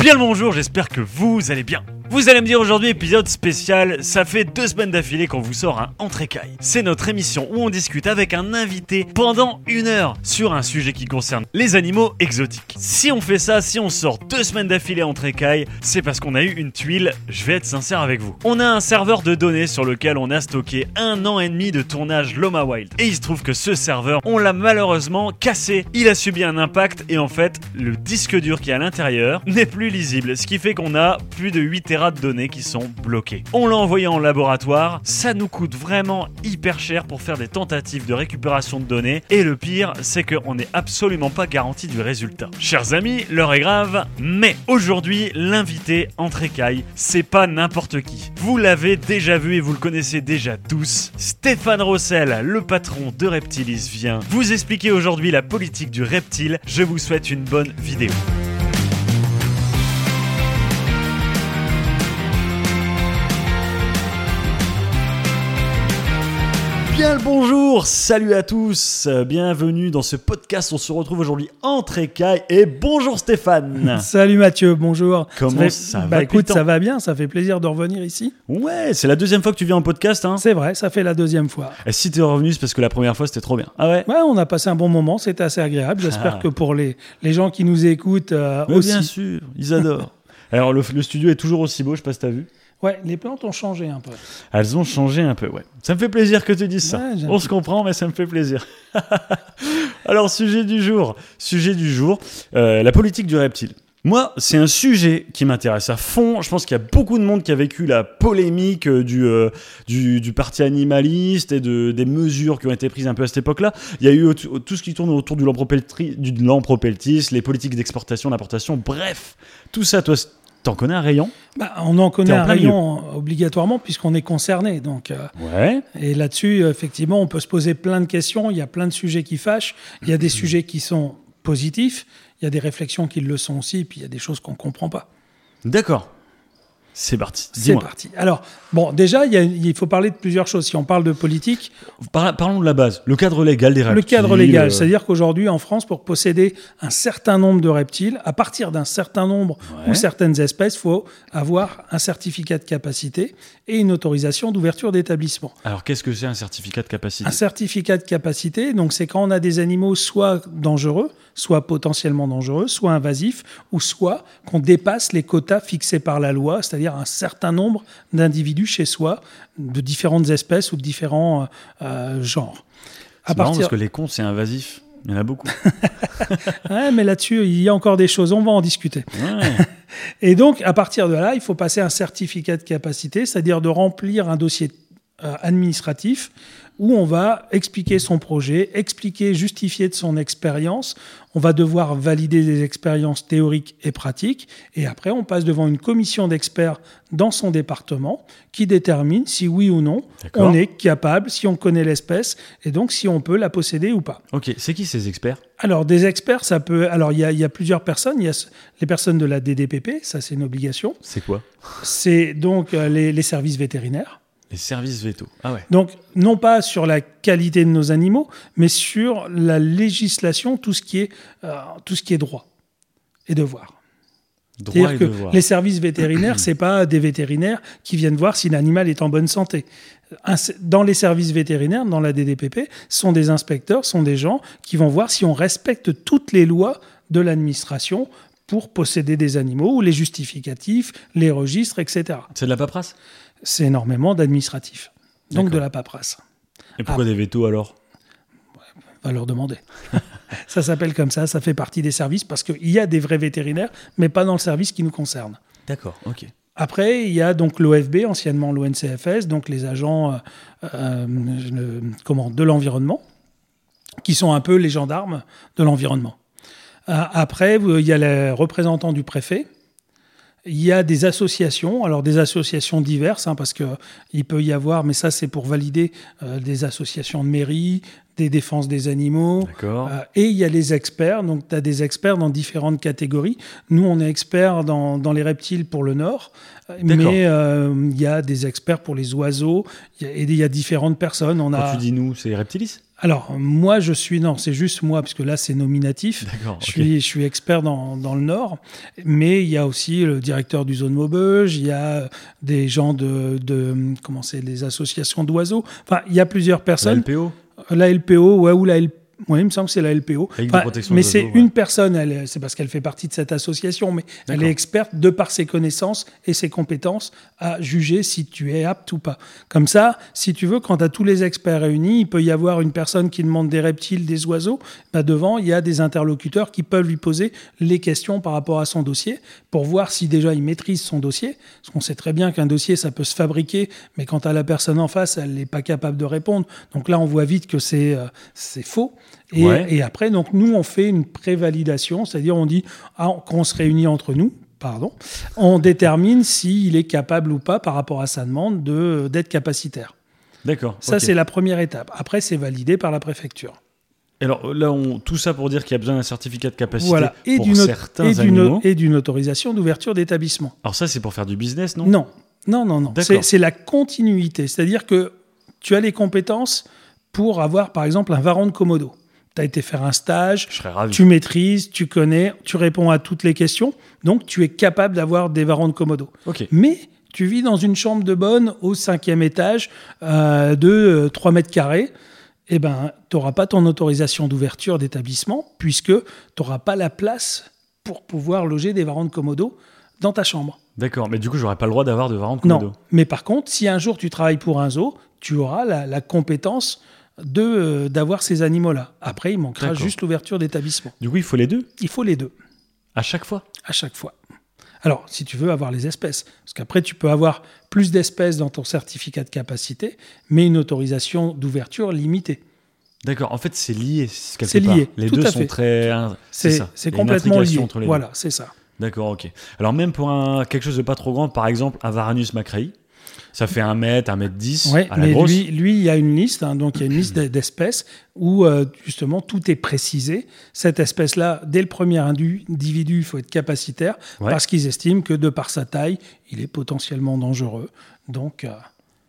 Bien le bonjour, j'espère que vous allez bien. Vous allez me dire aujourd'hui épisode spécial, ça fait deux semaines d'affilée qu'on vous sort un Entrécaille. C'est notre émission où on discute avec un invité pendant une heure sur un sujet qui concerne les animaux exotiques. Si on fait ça, si on sort deux semaines d'affilée Entrécaille, c'est parce qu'on a eu une tuile, je vais être sincère avec vous. On a un serveur de données sur lequel on a stocké un an et demi de tournage Loma Wild. Et il se trouve que ce serveur, on l'a malheureusement cassé. Il a subi un impact et en fait, le disque dur qui est à l'intérieur n'est plus lisible, ce qui fait qu'on a plus de 8 Tera de données qui sont bloquées. On l'a envoyé en laboratoire, ça nous coûte vraiment hyper cher pour faire des tentatives de récupération de données, et le pire, c'est qu'on n'est absolument pas garanti du résultat. Chers amis, l'heure est grave, mais aujourd'hui, l'invité entre écailles, c'est pas n'importe qui. Vous l'avez déjà vu et vous le connaissez déjà tous, Stéphane Rossel, le patron de Reptilis, vient vous expliquer aujourd'hui la politique du reptile. Je vous souhaite une bonne vidéo. Bien le bonjour, salut à tous, bienvenue dans ce podcast. On se retrouve aujourd'hui entre écailles et bonjour Stéphane. Salut Mathieu, bonjour. Comment fait- ça va Bah depuis le écoute, temps ça va bien, ça fait plaisir de revenir ici. Ouais, c'est la deuxième fois que tu viens en podcast. Hein. C'est vrai, ça fait la deuxième fois. Et si t'es revenu, c'est parce que la première fois c'était trop bien. Ah ouais? Ouais, on a passé un bon moment, c'était assez agréable. J'espère Ah. que pour les, les gens qui nous écoutent euh, aussi. Bien sûr, ils adorent. Alors le, le studio est toujours aussi beau, je sais pas si t'as vu. Ouais, les plantes ont changé un peu. Elles ont changé un peu, ouais. Ça me fait plaisir que tu dises ça. Ouais, On se comprend, mais ça me fait plaisir. Alors, sujet du jour. Sujet du jour, euh, la politique du reptile. Moi, c'est un sujet qui m'intéresse à fond. Je pense qu'il y a beaucoup de monde qui a vécu la polémique euh, du, euh, du, du parti animaliste et de, des mesures qui ont été prises un peu à cette époque-là. Il y a eu tout ce qui tourne autour du lampropeltis, les politiques d'exportation, d'importation, bref. Tout ça, toi, t'en connais un rayon? Bah, on en connaît en un rayon euh, obligatoirement puisqu'on est concerné. Donc, euh, Ouais. et là-dessus, effectivement, on peut se poser plein de questions. Il y a plein de sujets qui fâchent. Il y a des sujets qui sont positifs. Il y a des réflexions qui le sont aussi. Puis il y a des choses qu'on comprend pas. D'accord. C'est parti. C'est parti. Alors, bon, déjà, il, faut parler de plusieurs choses. Si on parle de politique, Par- parlons de la base. Le cadre légal des le reptiles. cadre légal, euh, c'est-à-dire qu'aujourd'hui, en France, pour posséder un certain nombre de reptiles, à partir d'un certain nombre Ouais. ou certaines espèces, il faut avoir un certificat de capacité et une autorisation d'ouverture d'établissement. Alors, qu'est-ce que c'est un certificat de capacité? Un certificat de capacité, donc c'est quand on a des animaux soit dangereux, soit potentiellement dangereux, soit invasifs, ou soit qu'on dépasse les quotas fixés par la loi, c'est-à-dire un certain nombre d'individus chez soi, de différentes espèces ou de différents euh, euh, genres. C'est marrant parce que les cons, c'est invasif. Il y en a beaucoup. Ouais, mais là-dessus, il y a encore des choses, on va en discuter. Ouais. Et donc, à partir de là, il faut passer un certificat de capacité, c'est-à-dire de remplir un dossier euh, administratif où on va expliquer son projet, expliquer, justifier de son expérience. On va devoir valider des expériences théoriques et pratiques. Et après, on passe devant une commission d'experts dans son département qui détermine si oui ou non on est capable, si on connaît l'espèce, et donc si on peut la posséder ou pas. ok, c'est qui ces experts? Alors, des experts, ça peut. Alors, il y a, il y a plusieurs personnes. Il y a les personnes de la DDPP, ça c'est une obligation. C'est quoi? C'est donc euh, les, les services vétérinaires. Les services veto. Ah ouais. Donc, non pas sur la qualité de nos animaux, mais sur la législation, tout ce qui est, euh, tout ce qui est droit et devoir. Droit et que devoir. les services vétérinaires, c'est pas des vétérinaires qui viennent voir si l'animal est en bonne santé. Dans les services vétérinaires, dans la DDPP, ce sont des inspecteurs, ce sont des gens qui vont voir si on respecte toutes les lois de l'administration pour posséder des animaux, ou les justificatifs, les registres, etc. C'est de la paperasse? C'est énormément d'administratifs. Donc de la paperasse. Et pourquoi des vétos alors? Va leur demander. ça s'appelle comme ça, ça fait partie des services parce qu'il y a des vrais vétérinaires, mais pas dans le service qui nous concerne. D'accord, ok. Après, il y a donc l'OFB, anciennement l'ONCFS, donc les agents euh, euh, comment, de l'environnement, qui sont un peu les gendarmes de l'environnement. Euh, après, il y a les représentants du préfet. Il y a des associations, alors des associations diverses, hein, parce que il peut y avoir, mais ça c'est pour valider euh, des associations de mairie, des défenses des animaux. Euh, et il y a les experts. Donc, tu as des experts dans différentes catégories. Nous, on est experts dans, dans les reptiles pour le Nord. Mais euh, il y a des experts pour les oiseaux. Il y a- Et il y a différentes personnes. On Quand a... tu dis nous, c'est Reptilis? Alors, moi, je suis. Non, c'est juste moi, parce que là, c'est nominatif. Je suis, je suis expert dans, dans le Nord, mais il y a aussi le directeur du zone Maubeuge, il y a des gens de, de comment c'est, les associations d'oiseaux. Enfin, il y a plusieurs La personnes. LPO La LPO, ouais, ou la LPO. Ouais, il me semble que c'est la LPO. Mais c'est ouais. une personne, c'est parce qu'elle fait partie de cette association, mais elle est experte de par ses connaissances et ses compétences à juger si tu es apte ou pas. Comme ça, si tu veux, quand tu as tous les experts réunis, il peut y avoir une personne qui demande des reptiles, des oiseaux. Bah, devant, il y a des interlocuteurs qui peuvent lui poser les questions par rapport à son dossier pour voir si déjà il maîtrise son dossier. Parce qu'on sait très bien qu'un dossier, ça peut se fabriquer, mais quand tu as la personne en face, elle n'est pas capable de répondre. Donc là, on voit vite que c'est euh, c'est faux. Et, Ouais. et après, donc nous, on fait une prévalidation, c'est-à-dire on dit, ah, quand on se réunit entre nous, pardon, on détermine s'il est capable ou pas par rapport à sa demande de- d'être capacitaire. D'accord. Ça, c'est la première étape. Après, c'est validé par la préfecture. Alors là, on... tout ça pour dire qu'il y a besoin d'un certificat de capacité Voilà. Et pour certains et animaux. et d'une autorisation d'ouverture d'établissement. Alors ça, c'est pour faire du business, non? Non, non, non, non. D'accord. C'est c'est la continuité. C'est-à-dire que tu as les compétences pour avoir, par exemple, un varan de Komodo. Tu as été faire un stage, tu maîtrises, tu connais, tu réponds à toutes les questions. Donc, tu es capable d'avoir des varans de Komodo. Mais tu vis dans une chambre de bonne au cinquième étage euh, de euh, 3 mètres carrés. Eh ben, tu n'auras pas ton autorisation d'ouverture d'établissement puisque tu n'auras pas la place pour pouvoir loger des varans de Komodo dans ta chambre. D'accord. Mais du coup, j'aurais pas le droit d'avoir de varan de Non. Komodo. Mais par contre, si un jour tu travailles pour un zoo, tu auras la, la compétence de euh, d'avoir ces animaux-là. Après, il manquera juste l'ouverture d'établissement. Du coup, il faut les deux? Il faut les deux à chaque fois? à chaque fois. Alors, si tu veux avoir les espèces, parce qu'après, tu peux avoir plus d'espèces dans ton certificat de capacité, mais une autorisation d'ouverture limitée. D'accord. En fait, c'est lié. C'est part. lié, Les tout deux sont fait. très. C'est complètement lié. entre les deux. Voilà, c'est ça. D'accord, ok. Alors même pour un, quelque chose de pas trop grand, par exemple un Varanus macrae, ça fait 1 mètre, 1 mètre 10 Ouais, à la mais grosse. lui, lui, il y a une liste, hein, donc il y a une liste d'e- d'espèces où euh, justement tout est précisé. Cette espèce-là, dès le premier individu, il faut être capacitaire Ouais. parce qu'ils estiment que de par sa taille, il est potentiellement dangereux. Donc, euh,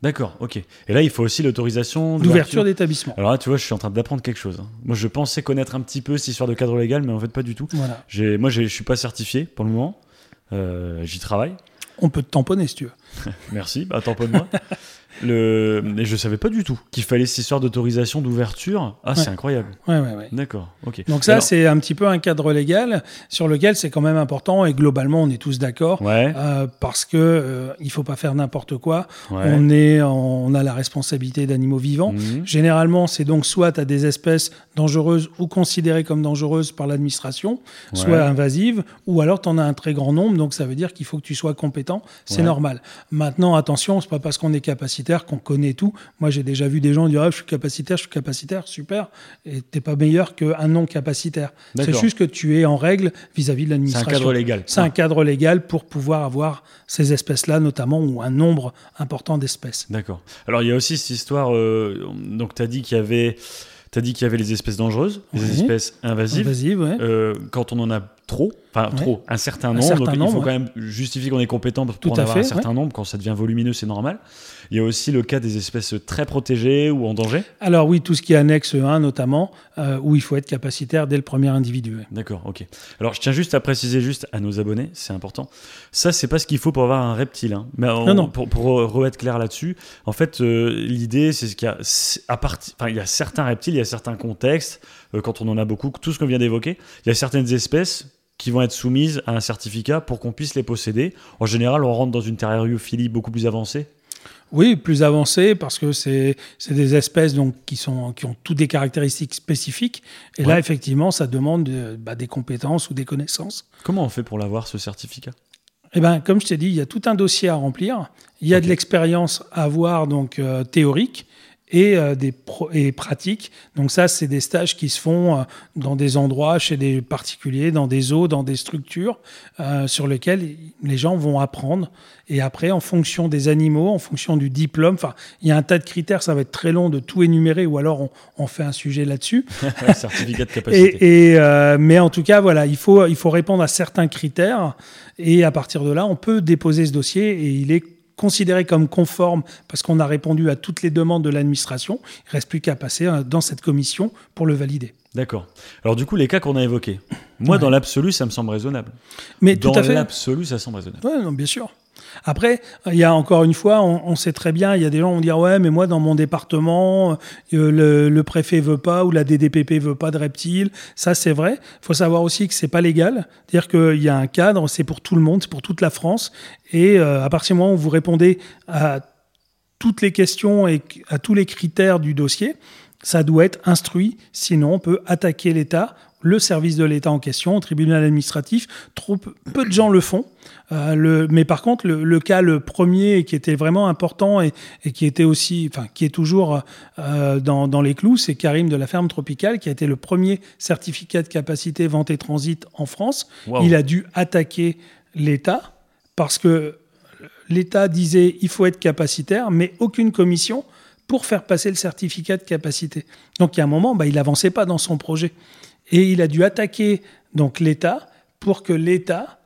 D'accord, ok. Et là, il faut aussi l'autorisation d'ouverture d'établissement. Alors là, tu vois, je suis en train d'apprendre quelque chose. hein. Moi, je pensais connaître un petit peu cette histoire de cadre légal, mais en fait, pas du tout. Voilà. Moi, je suis pas certifié pour le moment. Euh, J'y travaille. On peut te tamponner si tu veux. Merci, bah, tamponne-moi. Le... Mais je savais pas du tout qu'il fallait cette histoire d'autorisation d'ouverture. Ah, c'est incroyable. Ouais, ouais, ouais. D'accord, ok. Donc ça, Alors- c'est un petit peu un cadre légal sur lequel c'est quand même important et globalement, on est tous d'accord. Ouais, euh, parce que euh, il faut pas faire n'importe quoi. ouais. On est, on a la responsabilité d'animaux vivants. Mhm. Généralement, c'est donc soit à des espèces dangereuses ou considérées comme dangereuses par l'administration, soit invasives, ou alors tu en as un très grand nombre, donc ça veut dire qu'il faut que tu sois compétent, c'est normal. Maintenant, attention, c'est pas parce qu'on est capacitaire qu'on connaît tout. Moi, j'ai déjà vu des gens dire ah, je suis capacitaire, je suis capacitaire, super, et t'es pas meilleur qu'un non capacitaire. C'est juste que tu es en règle vis-à-vis de C'est un l'administration. cadre légal. C'est un cadre légal pour pouvoir avoir ces espèces-là, notamment, ou un nombre important d'espèces. D'accord. Alors il y a aussi cette histoire. euh, donc tu as dit qu'il y avait, t'as dit qu'il y avait les espèces dangereuses, les Oui. espèces invasives. Invasive, ouais. Euh, quand on en a trop, enfin Ouais. trop, un certain Un nombre, certain donc il faut ouais. quand même justifier qu'on est compétent pour Tout en à avoir fait, un certain nombre. Quand ça devient volumineux, c'est normal. Il y a aussi le cas des espèces très protégées ou en danger. Alors oui, tout ce qui est annexe 1 notamment, euh, où il faut être capacitaire dès le premier individu. ouais. D'accord, ok. Alors je tiens juste à préciser juste à nos abonnés, c'est important. Ça, c'est pas ce qu'il faut pour avoir un reptile. hein. Mais on- Non, non. pour, pour re-être clair là-dessus, en fait, euh, l'idée, c'est ce qu'il y a. À enfin, il y a certains reptiles, il y a certains contextes. euh, quand on en a beaucoup, tout ce qu'on vient d'évoquer, il y a certaines espèces qui vont être soumises à un certificat pour qu'on puisse les posséder. En général, on rentre dans une terrieriophilie beaucoup plus avancée. Oui, plus avancé parce que c'est c'est des espèces donc qui sont qui ont toutes des caractéristiques spécifiques. Et là, effectivement, ça demande bah, des compétences ou des connaissances. Comment on fait pour l'avoir, ce certificat? Eh ben, comme je t'ai dit, il y a tout un dossier à remplir. Il y a de l'expérience à avoir donc euh, théorique et, euh, des pro- et pratiques. Donc ça, c'est des stages qui se font euh, dans des endroits, chez des particuliers, dans des eaux, dans des structures, euh, sur lesquelles les gens vont apprendre. Et après, en fonction des animaux, en fonction du diplôme, enfin, il y a un tas de critères, ça va être très long de tout énumérer, ou alors on, on fait un sujet là-dessus. Certificat de capacité. Et, et, mais en tout cas, voilà, il faut, il faut répondre à certains critères. Et à partir de là, on peut déposer ce dossier et il est considéré comme conforme parce qu'on a répondu à toutes les demandes de l'administration. Il ne reste plus qu'à passer euh, dans cette commission pour le valider. D'accord. Alors du coup, les cas qu'on a évoqués, moi, Ouais. dans l'absolu, ça me semble raisonnable. Mais dans tout à fait. l'absolu, ça semble raisonnable. Non, bien sûr. Après, il y a encore une fois, on, sait très bien, il y a des gens qui vont dire ouais, mais moi dans mon département, euh, le, le préfet veut pas ou la DDPP veut pas de reptiles. Ça, c'est vrai. Il faut savoir aussi que c'est pas légal. C'est-à-dire qu'il y a un cadre, c'est pour tout le monde, c'est pour toute la France. Et euh, à partir du moment où vous répondez à toutes les questions et à tous les critères du dossier, ça doit être instruit. Sinon, on peut attaquer l'État, le service de l'État en question, au tribunal administratif. Trop peu, de gens le font. Euh, le, mais par contre, le, le, cas le premier qui était vraiment important et, et, qui était aussi, enfin, qui est toujours euh, dans, dans, les clous, c'est Karim de la ferme tropicale qui a été le premier certificat de capacité vente et transit en France. Wow. Il a dû attaquer l'État parce que l'État disait il faut être capacitaire, mais aucune commission pour faire passer le certificat de capacité. Donc il y a un moment, bah, il n'avançait pas dans son projet. Et il a dû attaquer donc l'État pour que l'État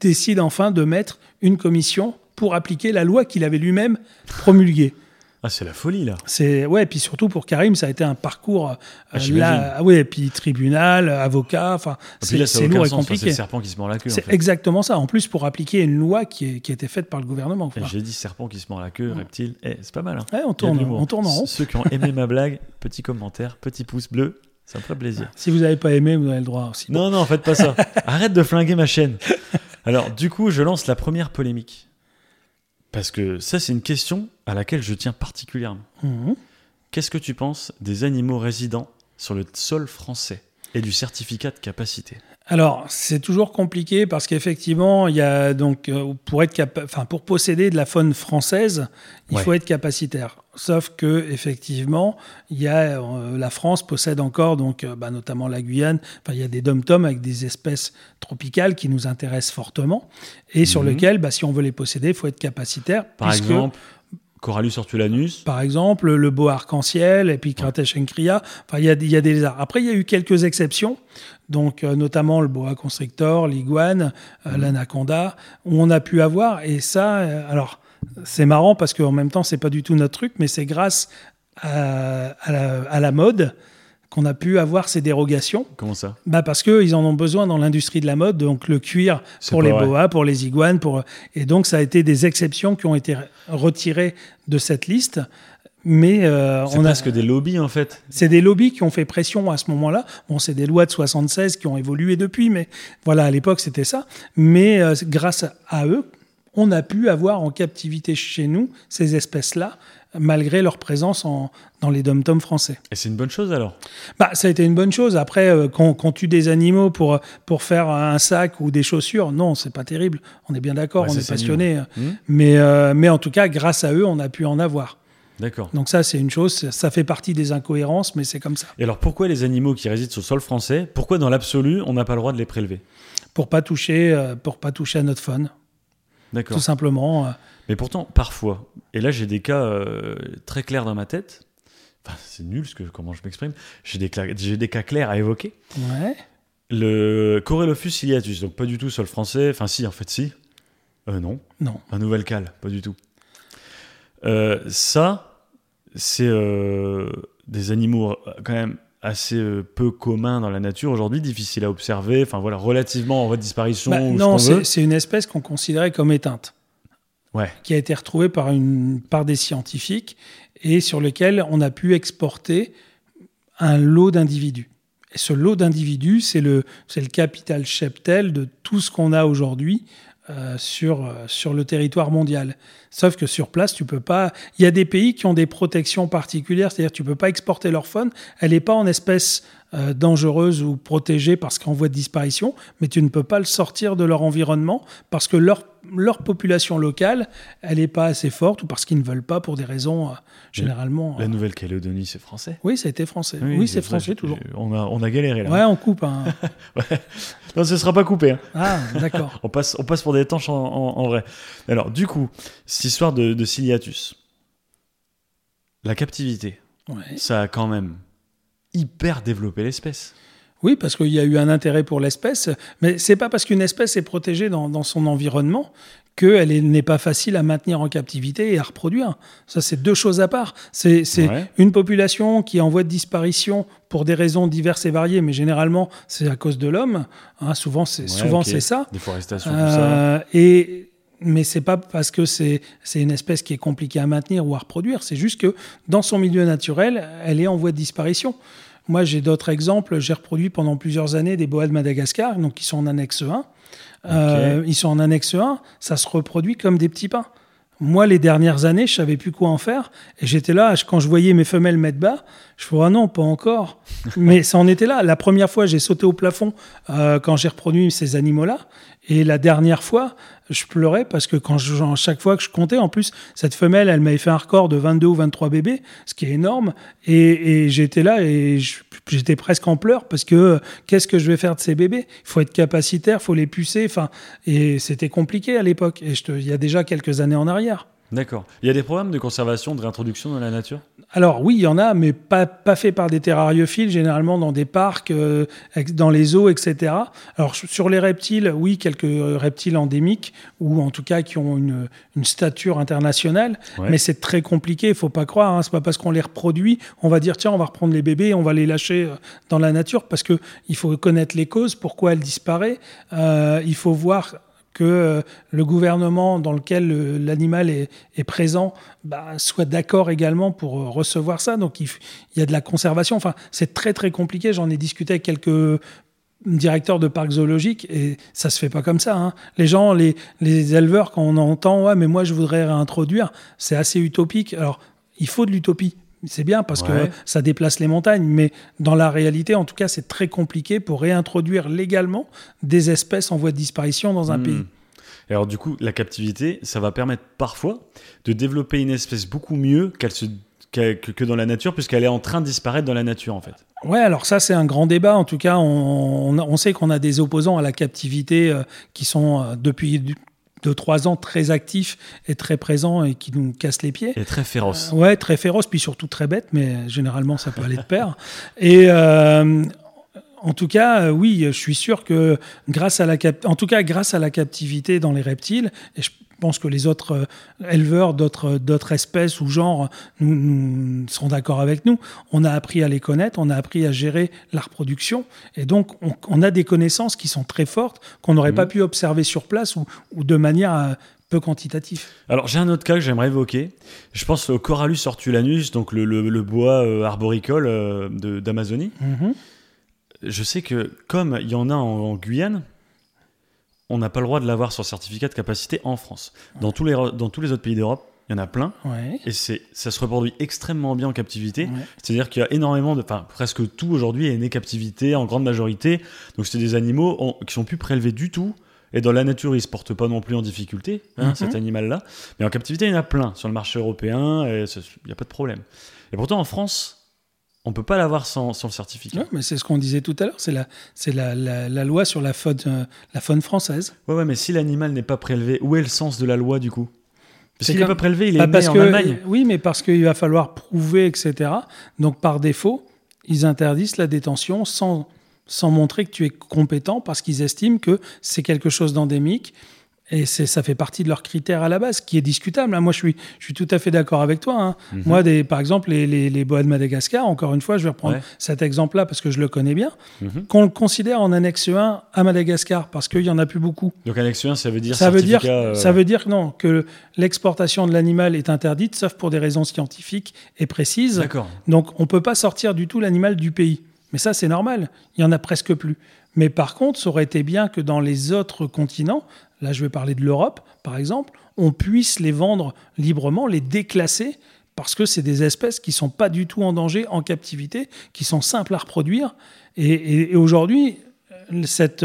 décide enfin de mettre une commission pour appliquer la loi qu'il avait lui-même promulguée. Ah, c'est la folie là. C'est ouais, puis surtout pour Karim, ça a été un parcours euh, ah, là, ouais, puis tribunal, avocat, enfin, c'est lourd et compliqué. C'est le serpent qui se mord la queue. C'est en fait. exactement ça. En plus, pour appliquer une loi qui, est, qui a été faite par le gouvernement. J'ai dit serpent qui se mord la queue, Ouais. reptile. Eh, c'est pas mal. Hein. Ouais, on tourne, on tourne en rond. Ceux qui ont aimé ma blague, petit commentaire, petit pouce bleu. Ça me ferait plaisir. Si vous n'avez pas aimé, vous avez le droit aussi. Non, non, faites pas ça. Arrête de flinguer ma chaîne. Alors, du coup, je lance la première polémique. Parce que ça, c'est une question à laquelle je tiens particulièrement. Mmh. Qu'est-ce que tu penses des animaux résidents sur le sol français et du certificat de capacité? Alors, c'est toujours compliqué parce qu'effectivement, il y a donc euh, pour être capa- enfin pour posséder de la faune française, il Ouais. faut être capacitaire. Sauf que effectivement, il y a euh, la France possède encore donc euh, bah, notamment la Guyane. Enfin, il y a des dom-toms avec des espèces tropicales qui nous intéressent fortement et sur Mhm. lesquelles, bah, si on veut les posséder, il faut être capacitaire. Par puisque- exemple, Corallus ortulanus. par exemple, le beau arc-en-ciel, et puis Cratèche encria. Enfin, il y a, il y a des lézards. Après, il y a eu quelques exceptions, donc euh, notamment le boa constrictor, l'iguane, euh, l'anaconda, où on a pu avoir. Et ça, euh, alors, c'est marrant parce qu'en même temps, c'est pas du tout notre truc, mais c'est grâce à, à la, à la mode qu'on a pu avoir ces dérogations. Comment ça? Bah parce qu'ils en ont besoin dans l'industrie de la mode, donc le cuir pour les vrai. boas, pour les iguanes, pour et donc ça a été des exceptions qui ont été retirées de cette liste. Mais euh, C'est on a, presque des lobbies en fait. c'est des lobbies qui ont fait pression à ce moment-là. Bon, c'est des lois de 76 qui ont évolué depuis, mais voilà, à l'époque c'était ça. Mais euh, grâce à eux, on a pu avoir en captivité chez nous ces espèces-là, malgré leur présence en, dans les dom-toms français. Et c'est une bonne chose alors? Bah, ça a été une bonne chose. Après, euh, qu'on qu'on tue des animaux pour, pour faire un sac ou des chaussures, non, c'est pas terrible. On est bien d'accord, Ouais, on est ces passionné. Hmm Mais, euh, mais en tout cas, grâce à eux, on a pu en avoir. D'accord. Donc ça, c'est une chose. ça- fait partie des incohérences, mais c'est comme ça. Et alors pourquoi les animaux qui résident sur le sol français, pourquoi dans l'absolu on n'a pas le droit de les prélever? Pour pas toucher, euh, pour pas toucher à notre faune, D'accord. tout simplement. euh. Mais pourtant, parfois, et là j'ai des cas euh, très clairs dans ma tête, enfin c'est nul ce que, comment je m'exprime, j'ai des, cas clairs à évoquer. Ouais. Le Corelophus ciliatus, donc pas du tout sol français, enfin si, en fait si. Euh, non, Non. un nouvel cal, pas du tout. Euh, ça, c'est euh, des animaux euh, quand même assez peu communs dans la nature aujourd'hui, difficiles à observer, enfin voilà, relativement en voie de disparition Bah, ou non, c'est une espèce qu'on considérait comme éteinte. Ouais. qui a été retrouvée par, une, par des scientifiques et sur lequel on a pu exporter un lot d'individus. Et ce lot d'individus, c'est le, c'est le capital cheptel de tout ce qu'on a aujourd'hui euh, sur, euh, sur le territoire mondial. Sauf que sur place, tu peux pas. Il y a des pays qui ont des protections particulières, c'est-à-dire tu peux pas exporter leur faune. Elle n'est pas en espèce euh, dangereuses ou protégées parce qu'en voie de disparition, mais tu ne peux pas le sortir de leur environnement parce que leur, leur population locale, elle n'est pas assez forte ou parce qu'ils ne veulent pas pour des raisons euh, généralement. La euh, Nouvelle-Calédonie, c'est français. Oui, ça a été français. Oui, c'est français toujours. On a, on a galéré là. Ouais, on coupe. hein. Ouais. Non, ce sera pas coupé. hein. Ah, d'accord. On passe, on passe pour des tanches en, en- en vrai. Alors, du coup, histoire de, de Ciliatus, la captivité, Ouais. ça a quand même hyper développé l'espèce. Oui, parce qu'il y a eu un intérêt pour l'espèce, mais c'est pas parce qu'une espèce est protégée dans, dans son environnement qu'elle est- n'est pas facile à maintenir en captivité et à reproduire. Ça, c'est deux choses à part. C'est Ouais. une population qui est en voie de disparition pour des raisons diverses et variées, mais généralement, c'est à cause de l'homme. Hein, souvent, Ouais, c'est ça. Déforestation, tout ça. Euh, et mais c'est pas parce que c'est une espèce qui est compliquée à maintenir ou à reproduire. C'est juste que dans son milieu naturel, elle est en voie de disparition. Moi, j'ai d'autres exemples. J'ai reproduit pendant plusieurs années des boas de Madagascar, donc qui sont en annexe 1. Euh, ils sont en annexe 1. Ça se reproduit comme des petits pains. Moi, les dernières années, je savais plus quoi en faire. Et j'étais là, quand je voyais mes femelles mettre bas, je fais ah non, pas encore. Mais ça en était là. La première fois, j'ai sauté au plafond euh, quand j'ai reproduit ces animaux-là. Et la dernière fois, je pleurais parce que quand je, chaque fois que je comptais, en plus, cette femelle, elle m'avait fait un record de 22 ou 23 bébés, ce qui est énorme. Et, et j'étais là et j'étais presque en pleurs parce que qu'est-ce que je vais faire de ces bébés? Il faut être capacitaire, il faut les pucer. Enfin, et c'était compliqué à l'époque. Et il y a déjà quelques années en arrière. D'accord. Il y a des programmes de conservation, de réintroduction dans la nature? Alors oui, il y en a, mais pas, pas fait par des terrariophiles, généralement dans des parcs, euh, dans les eaux, etc. Alors sur les reptiles, oui, quelques euh, reptiles endémiques, ou en tout cas qui ont une, une stature internationale, Ouais. mais c'est très compliqué, il faut pas croire, hein, c'est pas parce qu'on les reproduit, on va dire tiens, on va reprendre les bébés, on va les lâcher euh, dans la nature, parce que il faut connaître les causes, pourquoi elle disparaît, Euh, il faut voir que euh, le gouvernement dans lequel le- l'animal est, présent bah, soit d'accord également pour euh, recevoir ça. Donc il, y a de la conservation. Enfin, c'est très très compliqué. J'en ai discuté avec quelques directeurs de parcs zoologiques et ça se fait pas comme ça. hein. Les gens, les, les éleveurs, quand on entend ouais, mais moi je voudrais réintroduire, c'est assez utopique. Alors il faut de l'utopie. C'est bien parce Ouais. que ça déplace les montagnes, mais dans la réalité, en tout cas, c'est très compliqué pour réintroduire légalement des espèces en voie de disparition dans un Hmm. pays. Et alors, du coup, la captivité, ça va permettre parfois de développer une espèce beaucoup mieux qu'elle se, qu'elle- que, dans la nature, puisqu'elle est en train de disparaître dans la nature, en fait. Ouais, alors ça c'est un grand débat. En tout cas, on, on- on sait qu'on a des opposants à la captivité euh, qui sont euh, depuis deux trois ans très actifs et très présents et qui nous cassent les pieds. Est très féroce. Ouais, très féroce, puis surtout très bête, mais généralement ça peut aller de pair. Et euh, en tout cas, euh, oui, je suis sûr que grâce à la cap- en tout cas grâce à la captivité dans les reptiles, et je pense que les autres euh, éleveurs d'autres d'autres espèces ou genres nous, nous sont d'accord avec nous. On a appris à les connaître, on a appris à gérer la reproduction, et donc on, on a des connaissances qui sont très fortes qu'on n'aurait Mhm. pas pu observer sur place ou, ou de manière euh, peu quantitative. Alors, j'ai un autre cas que j'aimerais évoquer. Je pense au Corallus ortulanus, donc le, le- le bois euh, arboricole euh, d'Amazonie. Mhm. Je sais que, comme il y en a en, en Guyane, on n'a pas le droit de l'avoir sur certificat de capacité en France. Dans tous les, dans tous les autres pays d'Europe, il y en a plein. Ouais. Et c'est, ça se reproduit extrêmement bien en captivité. Ouais. C'est-à-dire qu'il y a énormément de. Enfin, presque tout aujourd'hui est né captivité en grande majorité. Donc, c'est des animaux en- qui sont plus prélevés du tout. Et dans la nature, ils se portent pas non plus en difficulté, hein, Mhm. cet animal-là. Mais en captivité, il y en a plein sur le marché européen. Il n'y a pas de problème. Et pourtant, en France, on peut pas l'avoir sans, sans le certificat. Ouais, mais c'est ce qu'on disait tout à l'heure, c'est la, c'est la, la, la loi sur la faune, euh, la faune française. Ouais, ouais, mais si l'animal n'est pas prélevé, où est le sens de la loi du coup? Parce qu'il n'est pas prélevé, il est Bah, né parce en que, Allemagne. Oui, mais parce qu'il va falloir prouver, etc. Donc par défaut, ils interdisent la détention sans, sans montrer que tu es compétent parce qu'ils estiment que c'est quelque chose d'endémique. Et ça fait partie de leurs critères à la base, qui est discutable. hein. Moi, je suis, je suis tout à fait d'accord avec toi. hein. Mhm. Moi, des, par exemple, les, les, les boas de Madagascar, encore une fois, je vais reprendre Ouais. cet exemple-là parce que je le connais bien, Mhm. qu'on le considère en annexe 1 à Madagascar, parce qu'il n'y en a plus beaucoup. Donc annexe 1, ça veut dire Ça veut dire, euh, ça veut dire que non, que l'exportation de l'animal est interdite, sauf pour des raisons scientifiques et précises. D'accord. Donc, on ne peut pas sortir du tout l'animal du pays. Mais ça, c'est normal. Il y en a presque plus. Mais par contre, ça aurait été bien que dans les autres continents, là, je vais parler de l'Europe, par exemple, on puisse les vendre librement, les déclasser parce que c'est des espèces qui sont pas du tout en danger en captivité, qui sont simples à reproduire. Et, aujourd'hui, cette,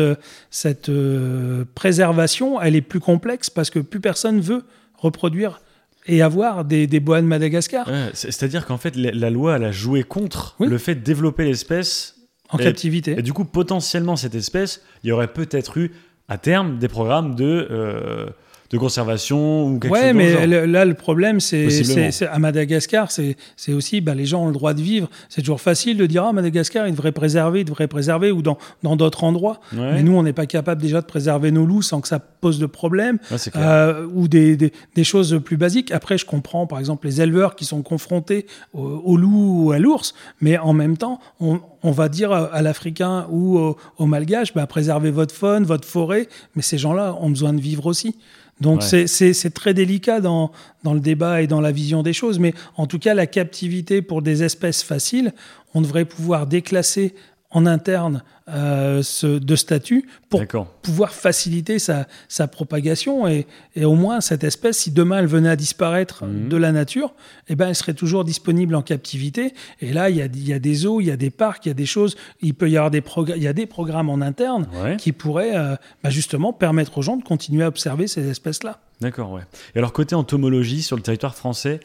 cette euh, préservation, elle est plus complexe parce que plus personne veut reproduire et avoir des, des boas de Madagascar. C'est-à-dire qu'en fait, la loi, elle a joué contre le fait de développer l'espèce en captivité. Et du coup, potentiellement, cette espèce, il y aurait peut-être eu à terme des programmes de euh, de conservation ou quelque ouais, mais là, le problème, c'est à Madagascar, c'est aussi bah, les gens ont le droit de vivre. C'est toujours facile de dire ah, Madagascar, il devrait préserver, il devrait préserver, ou dans d'autres endroits. Mais nous, on n'est pas capable déjà de préserver nos loups sans que ça pose de problème, euh, ou des, des, des, choses plus basiques. Après, je comprends, par exemple, les éleveurs qui sont confrontés au, loup ou à l'ours, mais en même temps, on, on va dire à l'Africain ou au, au Malgache, bah, préservez votre faune, votre forêt, mais ces gens-là ont besoin de vivre aussi. Donc c'est très délicat dans, dans, le débat et dans la vision des choses, mais en tout cas, la captivité pour des espèces faciles, on devrait pouvoir déclasser en interne euh, ce, de statut pour pouvoir faciliter sa, sa propagation et, et, au moins cette espèce, si demain elle venait à disparaître mhm. de la nature, eh ben elle serait toujours disponible en captivité. Et là, il y a, il y a des zoos, il y a des parcs, il y a des choses, il peut y avoir des, y a des programmes en interne qui pourraient euh, bah justement permettre aux gens de continuer à observer ces espèces-là. D'accord, ouais. Et alors côté entomologie sur le territoire français,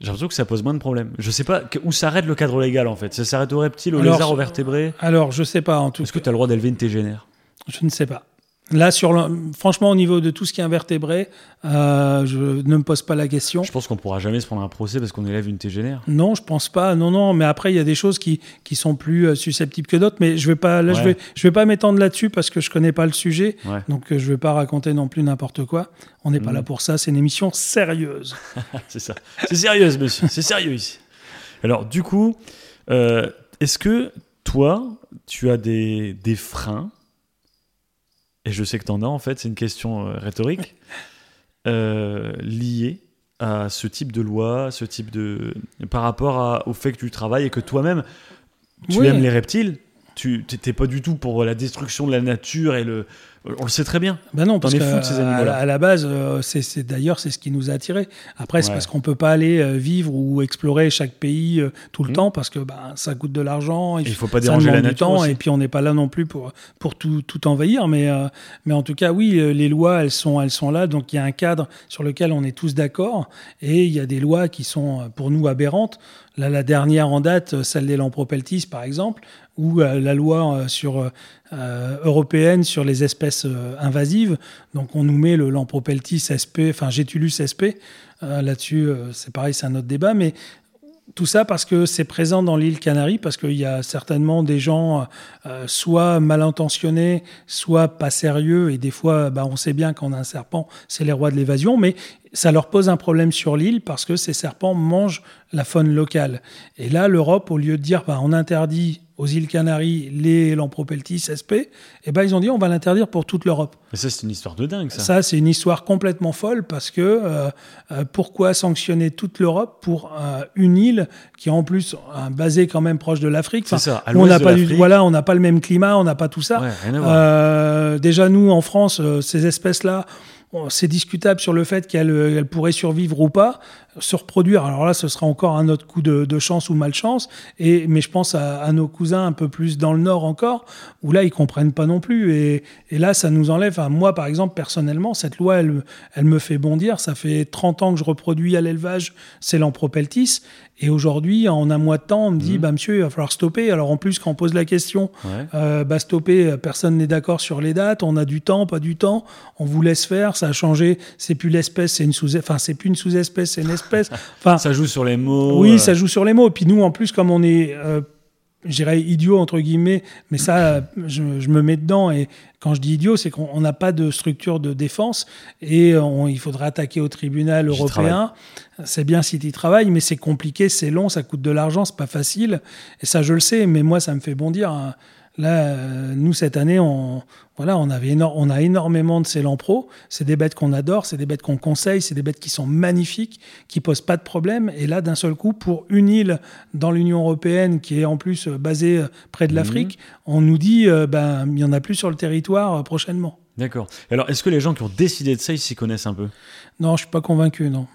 j'ai l'impression que ça pose moins de problèmes. Je sais pas où s'arrête le cadre légal en fait. Ça s'arrête aux reptiles, aux lézards, aux vertébrés Alors, je sais pas en tout Est-ce que tu as le droit d'élever une tégénère Je ne sais pas. Là, sur franchement, au niveau de tout ce qui est invertébré, euh, je ne me pose pas la question. Je pense qu'on pourra jamais se prendre un procès parce qu'on élève une tégénère. Non, je pense pas. Non, non. Mais après, il y a des choses qui, qui sont plus euh, susceptibles que d'autres. Mais je vais pas, là, je vais, je vais pas m'étendre là-dessus parce que je connais pas le sujet. Donc, euh, je vais pas raconter non plus n'importe quoi. On n'est pas là mmh. pour ça. C'est une émission sérieuse. c'est ça. C'est sérieuse, monsieur. C'est sérieux ici. Alors, du coup, est-ce que toi, tu as des, des freins et je sais que tu en as en fait, c'est une question euh, rhétorique, euh, liée à ce type de loi, ce type de. par rapport au fait que tu travailles et que toi-même, tu aimes les reptiles, tu n'es pas du tout pour la destruction de la nature et le, on le sait très bien. Ben non, parce que ces animaux-là. À, la base, euh, c'est d'ailleurs c'est ce qui nous a attirés. Après, c'est parce qu'on peut pas aller euh, vivre ou explorer chaque pays euh, tout le mmh. temps parce que bah, ça coûte de l'argent. Il faut pas déranger la nature. Temps, et puis on n'est pas là non plus pour pour tout, tout envahir. Mais mais en tout cas, oui, les lois elles sont elles sont là. Donc il y a un cadre sur lequel on est tous d'accord. Et il y a des lois qui sont pour nous aberrantes. Là, la dernière en date, celle des Lampropeltis, par exemple, ou la loi sur euh, européenne sur les espèces euh, invasives. Donc on nous met le Lampropeltis sp, enfin Gétulus sp. Euh, là-dessus, c'est pareil, c'est un autre débat, mais tout ça parce que c'est présent dans l'île Canaries, parce qu'il y a certainement des gens soit mal intentionnés, soit pas sérieux, et des fois, bah, on sait bien qu'on a un serpent, c'est les rois de l'évasion, mais ça leur pose un problème sur l'île parce que ces serpents mangent la faune locale. Et là, l'Europe, au lieu de dire bah, on interdit aux îles Canaries les Lampropeltis SP, eh ben, ils ont dit on va l'interdire pour toute l'Europe. Mais ça, c'est une histoire de dingue, ça. Ça, c'est une histoire complètement folle parce que euh, euh, pourquoi sanctionner toute l'Europe pour euh, une île qui est en plus basée quand même proche de l'Afrique? C'est ça, on n'a pas, voilà, on n'a pas le même climat, on n'a pas tout ça. déjà, nous, en France, ces espèces-là, c'est discutable sur le fait qu'elle pourrait survivre ou pas se reproduire. Alors là, ce sera encore un autre coup de, chance ou malchance. Et, mais je pense à, nos cousins un peu plus dans le nord encore, où là, ils comprennent pas non plus. Et, là, ça nous enlève. moi, par exemple, personnellement, cette loi, elle, elle me fait bondir. Ça fait 30 ans que je reproduis à l'élevage c'est l'Ampropeltis. Et aujourd'hui, en un mois de temps, on me dit, mmh. bah, monsieur, il va falloir stopper. Alors en plus, quand on pose la question, euh, bah, stopper, personne n'est d'accord sur les dates. On a du temps, pas du temps. On vous laisse faire. Ça a changé. C'est plus l'espèce, c'est une sous, enfin, c'est plus une sous-espèce, c'est une Enfin, ça joue sur les mots. Oui, euh. ça joue sur les mots. Et puis nous, en plus, comme on est, euh, j'irais idiot entre guillemets, mais ça, je, me mets dedans. Et quand je dis idiot, c'est qu'on n'a pas de structure de défense et il faudrait attaquer au tribunal européen. C'est bien si tu travailles, mais c'est compliqué, c'est long, ça coûte de l'argent, c'est pas facile. Et ça, je le sais, mais moi, ça me fait bondir. Hein. Là, euh, nous, cette année, on, voilà, on, avait on a énormément de ces lampros. C'est des bêtes qu'on adore, c'est des bêtes qu'on conseille, c'est des bêtes qui sont magnifiques, qui posent pas de problème. Et là, d'un seul coup, pour une île dans l'Union européenne qui est en plus euh, basée euh, près de l'Afrique, mhm. on nous dit ben il y en a plus sur le territoire prochainement. D'accord. Alors, est-ce que les gens qui ont décidé de ça, ils s'y connaissent un peu? Non, je suis pas convaincu, non.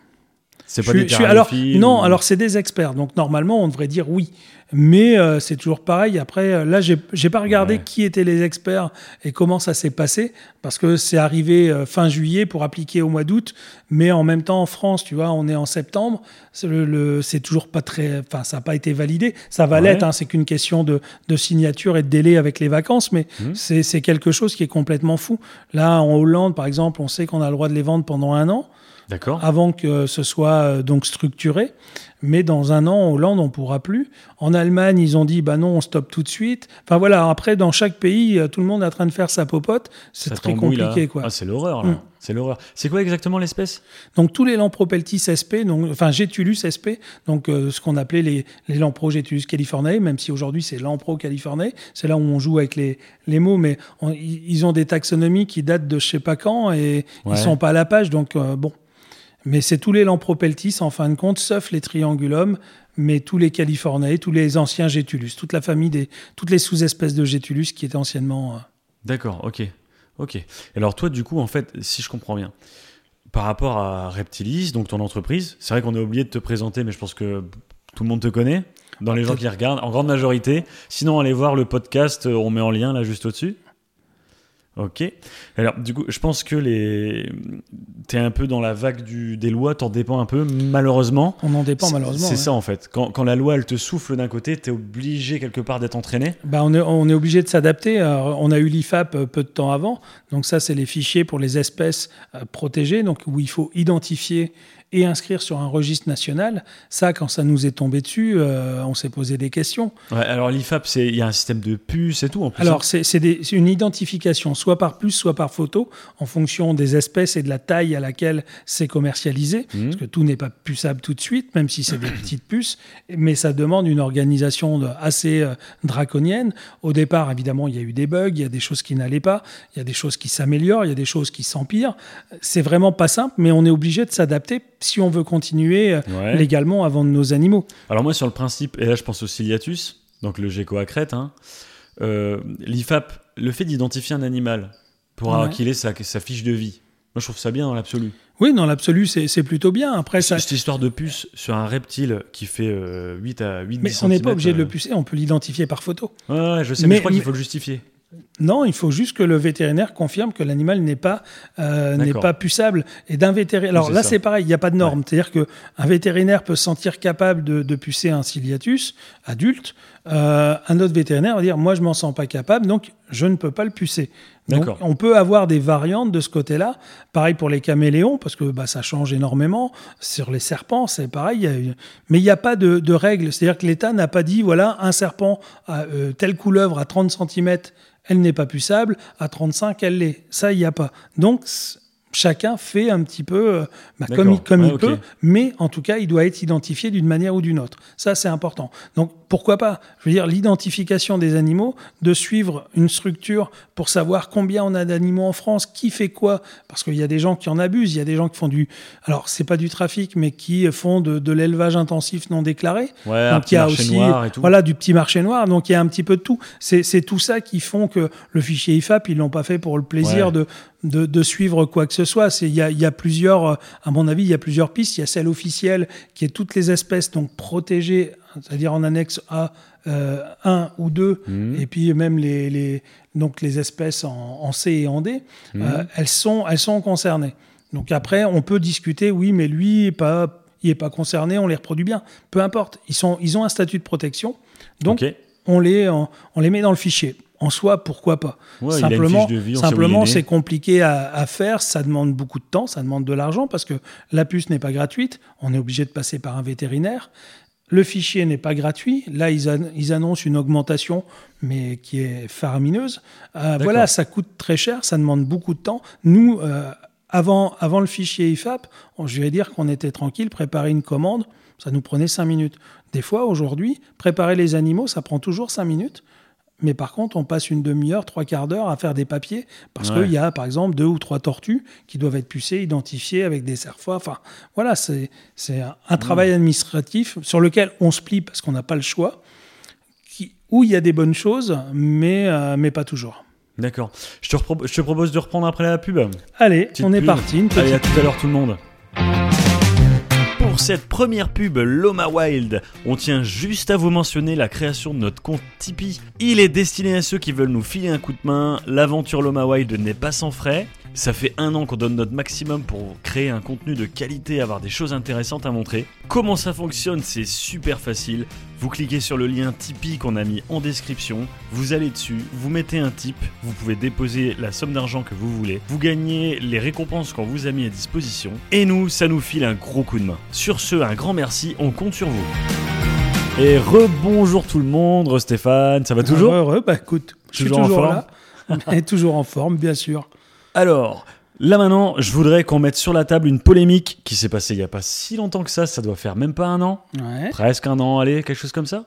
C'est pas des alors, non, ou- alors c'est des experts, donc normalement on devrait dire oui. Mais euh, c'est toujours pareil. Après, euh, là, j'ai j'ai pas regardé Ouais. qui étaient les experts et comment ça s'est passé, parce que c'est arrivé euh, fin juillet pour appliquer au mois d'août, mais en même temps en France, tu vois, on est en septembre, c'est le, le- c'est toujours pas très, enfin, ça n'a pas été validé. Ça va Ouais. l'être, hein, c'est qu'une question de, de signature et de délai avec les vacances, mais Mhm. c'est quelque chose qui est complètement fou. Là, en Hollande, par exemple, on sait qu'on a le droit de les vendre pendant un an. Avant que ce soit euh, donc structuré. Mais dans un an, en Hollande, on pourra plus. En Allemagne, ils ont dit, bah non, on stoppe tout de suite. Enfin voilà, après, dans chaque pays, euh, tout le monde est en train de faire sa popote. C'est très là. compliqué, quoi. Ah, c'est l'horreur, là. Mm. C'est l'horreur. C'est quoi exactement l'espèce? Donc tous les Lampropeltis SP, donc, enfin Getulus SP, donc euh, ce qu'on appelait les, les Lampro Getulus californiae, même si aujourd'hui c'est Lampro californiae, c'est là où on joue avec les, les mots, mais on- ils ils ont des taxonomies qui datent de je sais pas quand et Ouais. ils sont pas à la page, donc euh, bon. Mais c'est tous les Lampropeltis en fin de compte, sauf les Triangulum, mais tous les Californiae, tous les anciens Getulus, toute la famille des, toutes les sous-espèces de Getulus qui étaient anciennement. euh, D'accord, ok. Ok. Alors, toi, du coup, en fait, si je comprends bien, par rapport à Reptilis, donc ton entreprise, c'est vrai qu'on a oublié de te présenter, mais je pense que tout le monde te connaît, dans les gens qui regardent, en grande majorité. Sinon, allez voir le podcast, euh, on met en lien là juste au-dessus. Ok. Alors, du coup, je pense que les... tu es un peu dans la vague du... des lois, t'en dépends un peu, malheureusement. on en dépend malheureusement. C'est ça en fait. Quand, quand la loi elle te souffle d'un côté, t'es obligé quelque part d'être entraîné. Bah, on, est, on est obligé de s'adapter. On a eu l'IFAP euh, peu de temps avant. Donc ça, c'est les fichiers pour les espèces euh, protégées, donc où il faut identifier et inscrire sur un registre national. Ça, quand ça nous est tombé dessus, euh, on s'est posé des questions. Ouais, alors l'IFAP, il y a un système de puces et tout en plus. Alors, c'est c'est une identification, soit par puce, soit par photo, en fonction des espèces et de la taille à laquelle c'est commercialisé. Mhm. Parce que tout n'est pas puçable tout de suite, même si c'est des petites puces. Mais ça demande une organisation de- assez euh, draconienne. Au départ, évidemment, il y a eu des bugs, il y a des choses qui n'allaient pas, il y a des choses qui s'améliorent, il y a des choses qui s'empirent. C'est vraiment pas simple, mais on est obligé de s'adapter si on veut continuer euh, Ouais. légalement à vendre nos animaux. Alors moi sur le principe, et là je pense au ciliatus, donc le gecko à crête, hein, euh, l'IFAP, le fait d'identifier un animal pour Ouais. qu'il ait sa, sa fiche de vie, moi je trouve ça bien dans l'absolu. Oui, dans l'absolu, c'est plutôt bien. Après, ça, Cette histoire de puce sur un reptile qui fait euh, 8 à 8 mais on n'est pas obligé de le pucer, on peut l'identifier par photo. Ouais, ouais, je sais, mais, Mais- je crois qu'il faut le justifier. Non, il faut juste que le vétérinaire confirme que l'animal n'est pas euh, n'est pas puçable. Et d'un vétérinaire. Alors là, c'est pareil, il n'y a pas de norme. C'est-à-dire que un vétérinaire peut se sentir capable de, de pucer un ciliatus adulte. Euh, un autre vétérinaire va dire moi, je m'en sens pas capable, donc je ne peux pas le pucer. Donc, on peut avoir des variantes de ce côté-là. Pareil pour les caméléons, parce que bah, ça change énormément. Sur les serpents, c'est pareil. il y a une- Mais il n'y a pas de, de règle. C'est-à-dire que l'État n'a pas dit, voilà, un serpent, à, euh, telle couleuvre à 30 cm, elle n'est pas puçable, à 35, elle l'est. Ça, il n'y a pas. Donc, chacun fait un petit peu euh, bah, comme, il, comme peut, mais en tout cas, il doit être identifié d'une manière ou d'une autre. Ça, c'est important. Donc, pourquoi pas Je veux dire, l'identification des animaux, de suivre une structure pour savoir combien on a d'animaux en France, qui fait quoi, parce qu'il y a des gens qui en abusent, il y a des gens qui font du... Alors, c'est pas du trafic, mais qui font de, de l'élevage intensif non déclaré. Ouais, Donc il y a marché aussi noir et tout. voilà du petit marché noir. Donc il y a un petit peu de tout. C'est tout ça qui font que le fichier IFAP ils l'ont pas fait pour le plaisir Ouais. de, de de suivre quoi que ce soit. C'est il y a y a plusieurs à mon avis il y a plusieurs pistes. Il y a celle officielle qui est toutes les espèces donc protégées, c'est-à-dire en annexe A. euh, 1 ou 2, Mhm. et puis même les, les, donc les espèces en, en C et en D, Mhm. euh, elles, sont, elles sont concernées. Donc après, on peut discuter, oui, mais lui, pas, il n'est pas concerné, on les reproduit bien. Peu importe, ils, sont, ils ont un statut de protection, donc on, les, on, on les met dans le fichier. En soi, pourquoi pas? Ouais, Simplement, vie, c'est compliqué à, à faire, ça demande beaucoup de temps, ça demande de l'argent, parce que la puce n'est pas gratuite, on est obligé de passer par un vétérinaire. Le fichier n'est pas gratuit. Là, ils, an- ils annoncent une augmentation, mais qui est faramineuse. Euh, voilà, ça coûte très cher, ça demande beaucoup de temps. Nous, euh, avant, avant le fichier IFAP, on- je vais dire qu'on était tranquille, préparer une commande, ça nous prenait cinq minutes. Des fois, aujourd'hui, préparer les animaux, ça prend toujours cinq minutes. Mais par contre, on passe une demi-heure, trois quarts d'heure à faire des papiers parce Ouais. qu'il y a, par exemple, deux ou trois tortues qui doivent être pucées, identifiées avec des serfois. Enfin, voilà, c'est un, travail administratif sur lequel on se plie parce qu'on n'a pas le choix, qui, où il y a des bonnes choses, mais, euh, mais pas toujours. D'accord. Je je te propose de reprendre après la pub. Allez, Petite on est pub. parti. Une Allez, à tout à l'heure tout le monde. Pour cette première pub Loma Wild, on tient juste à vous mentionner la création de notre compte Tipeee. Il est destiné à ceux qui veulent nous filer un coup de main. L'aventure Loma Wild n'est pas sans frais. Ça fait un an qu'on donne notre maximum pour créer un contenu de qualité, avoir des choses intéressantes à montrer. Comment ça fonctionne C'est super facile. Vous cliquez sur le lien Tipeee qu'on a mis en description, vous allez dessus, vous mettez un tip, vous pouvez déposer la somme d'argent que vous voulez, vous gagnez les récompenses qu'on vous a mis à disposition, et nous, ça nous file un gros coup de main. Sur ce, un grand merci, on compte sur vous. Et rebonjour tout le monde, Stéphane, ça va toujours Heureux. Bah écoute, je suis Toujours en forme là. Mais toujours en forme, bien sûr. Alors, là maintenant, je voudrais qu'on mette sur la table une polémique qui s'est passée il n'y a pas si longtemps que ça, ça doit faire même pas un an, Ouais. presque un an, allez, quelque chose comme ça.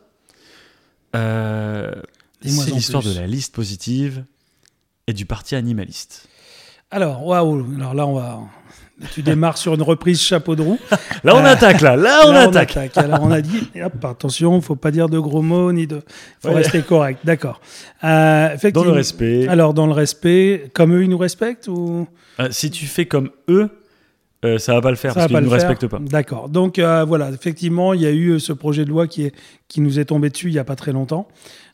Euh, c'est l'histoire de la liste positive et du parti animaliste. Alors, waouh. Alors là, on va. Tu démarres sur une reprise chapeau de roue. Là, on Euh, attaque, là, là, on Là, attaque. Alors, on a dit, hop, attention, faut pas dire de gros mots ni de. Faut Ouais. rester correct. D'accord. Euh, Dans le respect. Alors, dans le respect, comme eux, ils nous respectent ou? Euh, si tu fais comme eux, euh, ça va pas le faire ça parce qu'ils ne nous respectent pas. D'accord. Donc euh, voilà, effectivement, il y a eu ce projet de loi qui est qui nous est tombé dessus il y a pas très longtemps,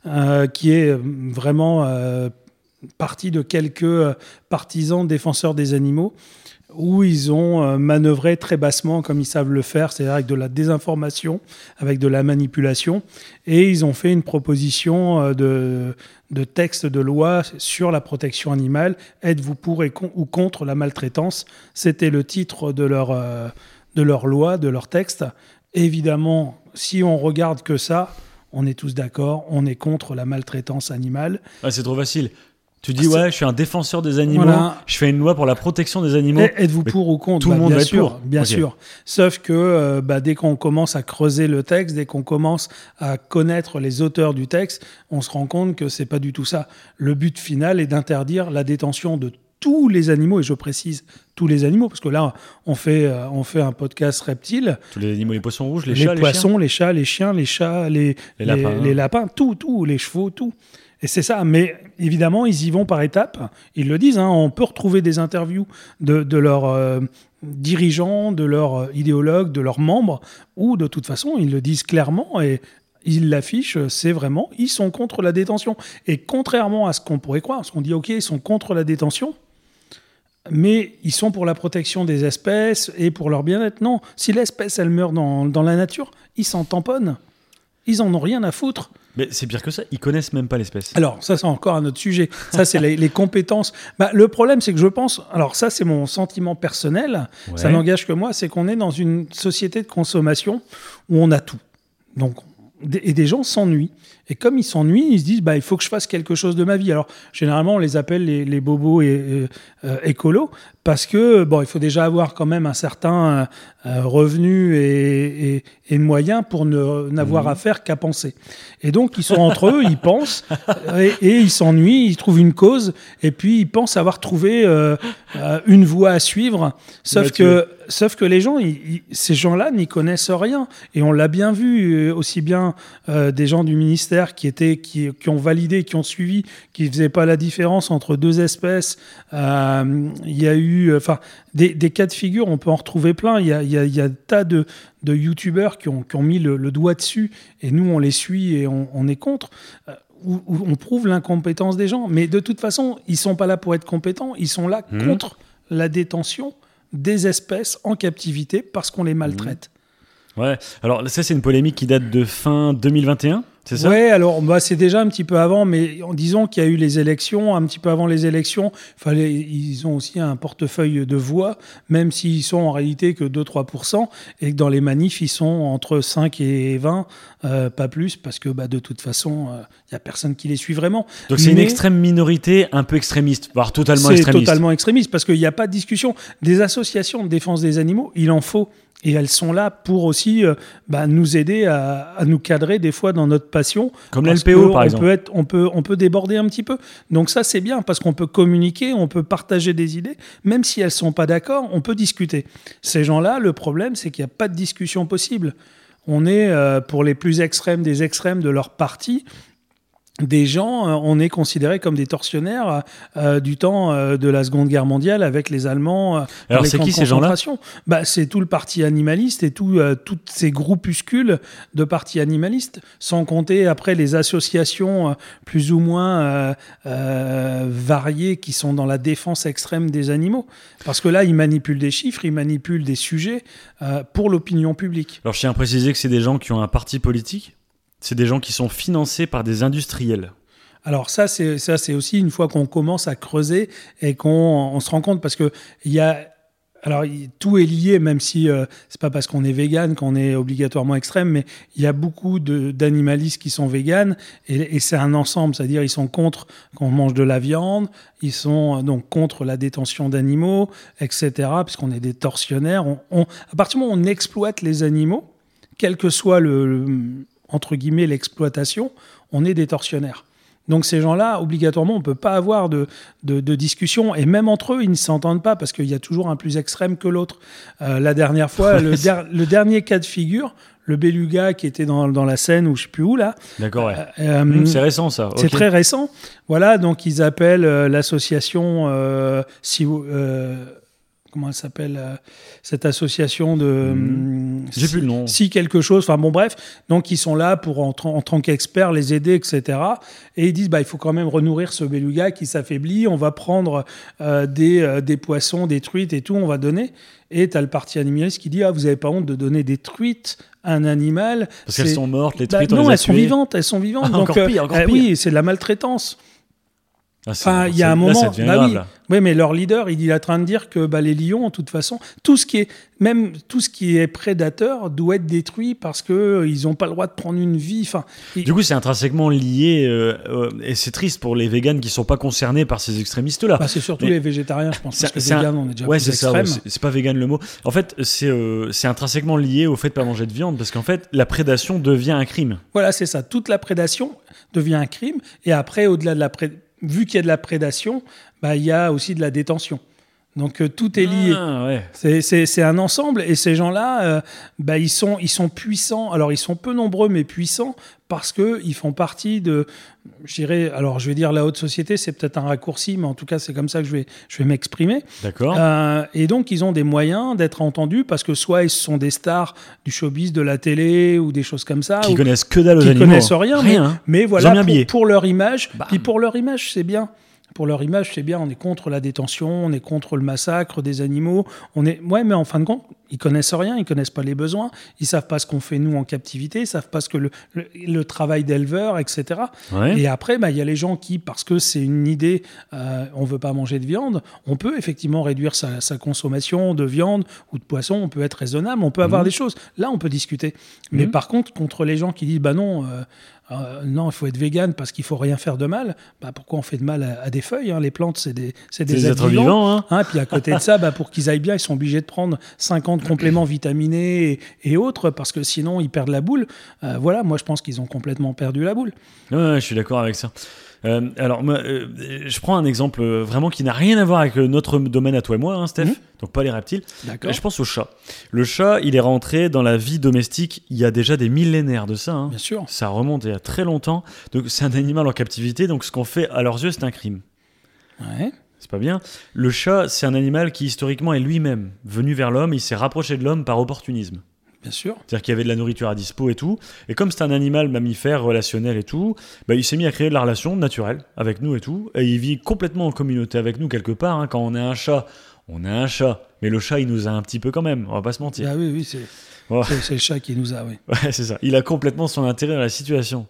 euh, qui est vraiment parti de quelques partisans défenseurs des animaux où ils ont euh, manœuvré très bassement comme ils savent le faire, c'est-à-dire avec de la désinformation, avec de la manipulation, et ils ont fait une proposition euh, de, texte de loi sur la protection animale. Êtes-vous pour et ou contre la maltraitance? C'était le titre de leur, euh, de leur loi, de leur texte. Évidemment, si on regarde que ça, on est tous d'accord, on est contre la maltraitance animale. Ah, c'est trop facile. Tu dis, Ah, ouais, je suis un défenseur des animaux, Voilà. je fais une loi pour la protection des animaux. Êtes-vous pour ou contre tout le Bah, monde bien va sûr, pour. Bien sûr. Sauf que euh, bah, dès qu'on commence à creuser le texte, dès qu'on commence à connaître les auteurs du texte, on se rend compte que c'est pas du tout ça. Le but final est d'interdire la détention de tous les animaux, et je précise tous les animaux, parce que là, on fait, euh, on fait un podcast reptile. Tous les animaux, les poissons rouges, les, Les, chats, les chiens. poissons, les, chats, les chiens, les chats, les, Les lapins. les lapins, tout, tout, les chevaux, tout. Et c'est ça. Mais évidemment, ils y vont par étapes. Ils le disent. hein, on peut retrouver des interviews de, leurs euh, dirigeants, de leurs euh, idéologues, de leurs membres, où de toute façon, ils le disent clairement et ils l'affichent. C'est vraiment, ils sont contre la détention. Et contrairement à ce qu'on pourrait croire, parce qu'on dit, OK, ils sont contre la détention, mais ils sont pour la protection des espèces et pour leur bien-être. Non, si l'espèce, elle meurt dans, dans la nature, ils s'en tamponnent. Ils en ont rien à foutre. Mais c'est pire que ça, ils connaissent même pas l'espèce. Alors, ça, c'est encore un autre sujet. Ça, c'est les, les compétences. Bah, le problème, c'est que je pense. Alors, ça, c'est mon sentiment personnel. Ça n'engage que moi. C'est qu'on est dans une société de consommation où on a tout. Donc, et des gens s'ennuient. Et comme ils s'ennuient, ils se disent bah, il faut que je fasse quelque chose de ma vie. Alors, généralement, on les appelle les, les bobos et, et, euh, écolos parce que bon, il faut déjà avoir quand même un certain euh, euh, revenu et, et, et moyens pour ne- n'avoir à faire qu'à penser. Et donc, ils sont entre eux, ils pensent et, ils s'ennuient, ils trouvent une cause et puis ils pensent avoir trouvé euh, euh, une voie à suivre. Sauf que, sauf que les gens, ils- ils- ces gens-là n'y connaissent rien. Et on l'a bien vu, euh, aussi bien euh, des gens du ministère qui, étaient, qui, qui ont validé, qui ont suivi, qui ne faisaient pas la différence entre deux espèces. Euh, Il y a eu enfin, des, des cas de figure, on peut en retrouver plein. Il y a, il y a, il y a un tas de, de youtubeurs qui ont, qui ont mis le, le doigt dessus et nous, on les suit et on, on est contre. Euh, où, où on prouve l'incompétence des gens. Mais de toute façon, ils sont pas là pour être compétents, ils sont là Mhm. contre la détention des espèces en captivité parce qu'on les maltraite. Ouais. Alors ça, c'est une polémique qui date de fin 2021, c'est ça Ouais, alors bah, c'est déjà un petit peu avant, mais en disant qu'il y a eu les élections, un petit peu avant les élections, fallait, ils ont aussi un portefeuille de voix, même s'ils sont en réalité que 2-3%, et que dans les manifs, ils sont entre 5 et 20, euh, pas plus, parce que bah, de toute façon, il n'y a personne qui les suit vraiment. Donc c'est une extrême minorité un peu extrémiste, voire totalement C'est extrémiste. totalement extrémiste parce qu'il n'y a pas de discussion. Des associations de défense des animaux, il en faut. Et elles sont là pour aussi euh, bah, nous aider à, à nous cadrer des fois dans notre passion. Comme l'LPO, par on exemple. Peut être, on, peut, on peut déborder un petit peu. Donc ça, c'est bien parce qu'on peut communiquer, on peut partager des idées. Même si elles sont pas d'accord, on peut discuter. Ces gens-là, le problème, c'est qu'il n'y a pas de discussion possible. On est, euh, pour les plus extrêmes des extrêmes de leur parti, des gens, euh, on est considérés comme des tortionnaires euh, du temps euh, de la Seconde Guerre mondiale avec les Allemands. euh, Alors, c'est qui ces gens-là? bah, C'est tout le parti animaliste et tout, toutes ces groupuscules de partis animalistes, sans compter après les associations plus ou moins variées qui sont dans la défense extrême des animaux. Parce que là, ils manipulent des chiffres, ils manipulent des sujets pour l'opinion publique. Alors, je tiens à préciser que c'est des gens qui ont un parti politique. C'est des gens qui sont financés par des industriels. Alors ça, c'est ça, c'est aussi une fois qu'on commence à creuser et qu'on on se rend compte parce que il y a alors tout est lié, même si euh, c'est pas parce qu'on est vegan qu'on est obligatoirement extrême, mais il y a beaucoup d'animalistes qui sont véganes et, c'est un ensemble, c'est-à-dire ils sont contre qu'on mange de la viande, ils sont euh, donc contre la détention d'animaux, etc. Puisqu'on est des tortionnaires, on, on- à partir du moment où on exploite les animaux, quel que soit le- entre guillemets l'exploitation, on est des tortionnaires. Donc ces gens-là, obligatoirement, on ne peut pas avoir de, de, de discussion. Et même entre eux, ils ne s'entendent pas parce qu'il y a toujours un plus extrême que l'autre. Euh, la dernière fois, le, der- le dernier cas de figure, le beluga qui était dans, dans la Seine ou je ne sais plus où, là, D'accord, ouais. euh, Mmh, c'est récent, ça. c'est très récent. Voilà, donc ils appellent euh, l'association, euh, si, euh, comment elle s'appelle, euh, cette association de... hum, J'ai si- plus le nom. si quelque chose, enfin bon bref, donc ils sont là pour en, tant qu'experts les aider, etc. Et ils disent bah il faut quand même renourrir ce beluga qui s'affaiblit, on va prendre euh, des, euh, des poissons, des truites et tout, on va donner. Et tu as le parti animaliste qui dit ah vous n'avez pas honte de donner des truites à un animal? Parce qu'elles sont mortes, les Bah, truites, on non, les a elles sont vivantes, elles sont vivantes. Ah, donc, encore pire, encore euh, pire. oui, c'est de la maltraitance. Ah, Enfin, il y a un moment, bah oui, oui, mais leur leader, il est en train de dire que bah, les lions, de toute façon, tout ce qui est, même tout ce qui est prédateur, doit être détruit parce que euh, ils n'ont pas le droit de prendre une vie. Enfin, Du coup, c'est intrinsèquement lié, euh, euh, et c'est triste pour les véganes qui sont pas concernés par ces extrémistes-là. bah, c'est surtout Mais- les végétariens, je pense, parce que C'est un- on est déjà ouais, c'est ça. ouais, extrême. c'est pas vegan le mot. En fait, c'est euh, c'est intrinsèquement lié au fait de pas manger de viande, parce qu'en fait, la prédation devient un crime. Voilà, c'est ça. Toute la prédation devient un crime. Et après, au-delà de la pré- vu qu'il y a de la prédation, bah, il y a aussi de la détention. Donc euh, tout est lié. Ah, ouais. C'est- un ensemble et ces gens-là, euh, bah, ils, sont, ils sont puissants. Alors ils sont peu nombreux mais puissants parce qu'ils font partie de, je dirais, alors je vais dire la haute société, c'est peut-être un raccourci, mais en tout cas c'est comme ça que je vais, je vais m'exprimer. D'accord. Euh, et donc ils ont des moyens d'être entendus parce que soit ils sont des stars du showbiz, de la télé ou des choses comme ça, qui ou connaissent que dalle aux qui animaux. connaissent rien, mais- Rien. hein. mais voilà, pour, leur image, Bam. puis pour leur image, c'est bien. Pour leur image, c'est bien. On est contre la détention, on est contre le massacre des animaux. On est, ouais, mais en fin de compte, ils connaissent rien, ils connaissent pas les besoins, ils savent pas ce qu'on fait nous en captivité, ils savent pas ce que le, le, le travail d'éleveur, etc. Ouais. Et après, bah, il y a les gens qui, parce que c'est une idée, euh, on veut pas manger de viande, on peut effectivement réduire sa, sa consommation de viande ou de poisson, on peut être raisonnable, on peut avoir Mhm. des choses. Là, on peut discuter. Mais Mhm. par contre, contre les gens qui disent, bah non, euh, euh, non, il faut être vegan parce qu'il faut rien faire de mal, bah pourquoi on fait de mal à, à des feuilles hein? Les plantes, c'est des, c'est des, des êtres vivants. Hein. Hein, puis à côté de ça, bah, pour qu'ils aillent bien, ils sont obligés de prendre 50 compléments vitaminés et, et autres, parce que sinon ils perdent la boule. Euh, voilà, moi je pense qu'ils ont complètement perdu la boule. Ouais, ouais, je suis d'accord avec ça. Euh, alors, moi, euh, je prends un exemple euh, vraiment qui n'a rien à voir avec notre domaine à toi et moi, hein, Steph. Mhm. Donc, pas les reptiles. D'accord. Je pense au chat. Le chat, il est rentré dans la vie domestique il y a déjà des millénaires de ça. hein. Bien sûr. Ça remonte il y a très longtemps. Donc, c'est un animal en captivité. Donc, ce qu'on fait à leurs yeux, c'est un crime. Ouais. C'est pas bien. Le chat, c'est un animal qui historiquement est lui-même venu vers l'homme. Il s'est rapproché de l'homme par opportunisme. Bien sûr. C'est-à-dire qu'il y avait de la nourriture à dispo et tout. Et comme c'est un animal mammifère, relationnel et tout, bah, il s'est mis à créer de la relation naturelle avec nous et tout. Et il vit complètement en communauté avec nous quelque part. hein. Quand on a un chat, on a un chat. Mais le chat, il nous a un petit peu quand même. On va pas se mentir. Ah oui, oui, c'est c'est le chat qui nous a, oui. Ouais, c'est ça. Il a complètement son intérêt dans la situation.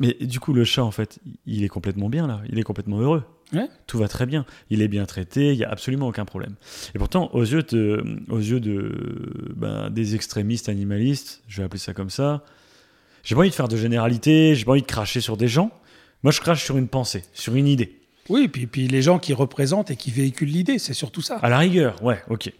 Mais du coup, le chat, en fait, il est complètement bien là. Il est complètement heureux. Ouais. Tout va très bien. Il est bien traité. Il y a absolument aucun problème. Et pourtant, aux yeux de, aux yeux de, ben, des extrémistes animalistes, je vais appeler ça comme ça. J'ai pas envie de faire de généralité. J'ai pas envie de cracher sur des gens. Moi, je crache sur une pensée, sur une idée. Oui, puis, puis les gens qui représentent et qui véhiculent l'idée, c'est surtout ça. À la rigueur, ouais, ok.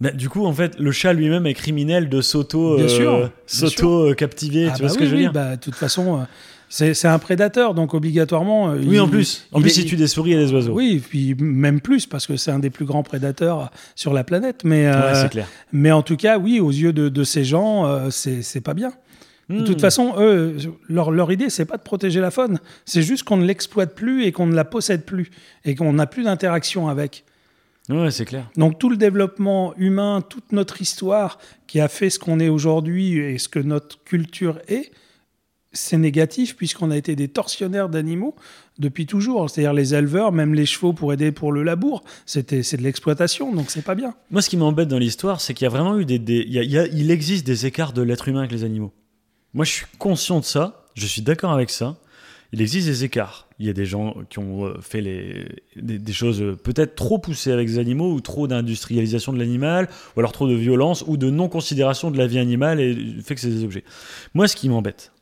Mais du coup, en fait, le chat lui-même est criminel de s'auto, Bien euh, s'auto euh, captiver. Ah tu bah vois ce oui, que je veux oui, dire bah, De toute façon, euh, c'est un prédateur, donc obligatoirement. euh, Oui, il- en plus. En il plus, il tue des souris et des oiseaux. Oui, puis même plus, parce que c'est un des plus grands prédateurs sur la planète. Mais, Ouais, euh, clair. mais en tout cas, oui, aux yeux de, de ces gens, euh, c'est c'est pas bien. De toute façon, eux, leur, leur idée, c'est pas de protéger la faune, c'est juste qu'on ne l'exploite plus et qu'on ne la possède plus et qu'on n'a plus d'interaction avec. Ouais, c'est clair. Donc tout le développement humain, toute notre histoire qui a fait ce qu'on est aujourd'hui et ce que notre culture est, c'est négatif puisqu'on a été des tortionnaires d'animaux depuis toujours. C'est-à-dire les éleveurs, même les chevaux pour aider pour le labour, c'était c'est de l'exploitation, donc c'est pas bien. Moi, ce qui m'embête dans l'histoire, c'est qu'il y a vraiment eu des, il, existe des écarts de l'être humain avec les animaux. Moi, je suis conscient de ça. Je suis d'accord avec ça. Il existe des écarts. Il y a des gens qui ont euh, fait des, des choses peut-être trop poussées avec les animaux ou trop d'industrialisation de l'animal ou alors trop de violence ou de non-considération de la vie animale et du fait que c'est des objets. Moi, ce qui m'embête,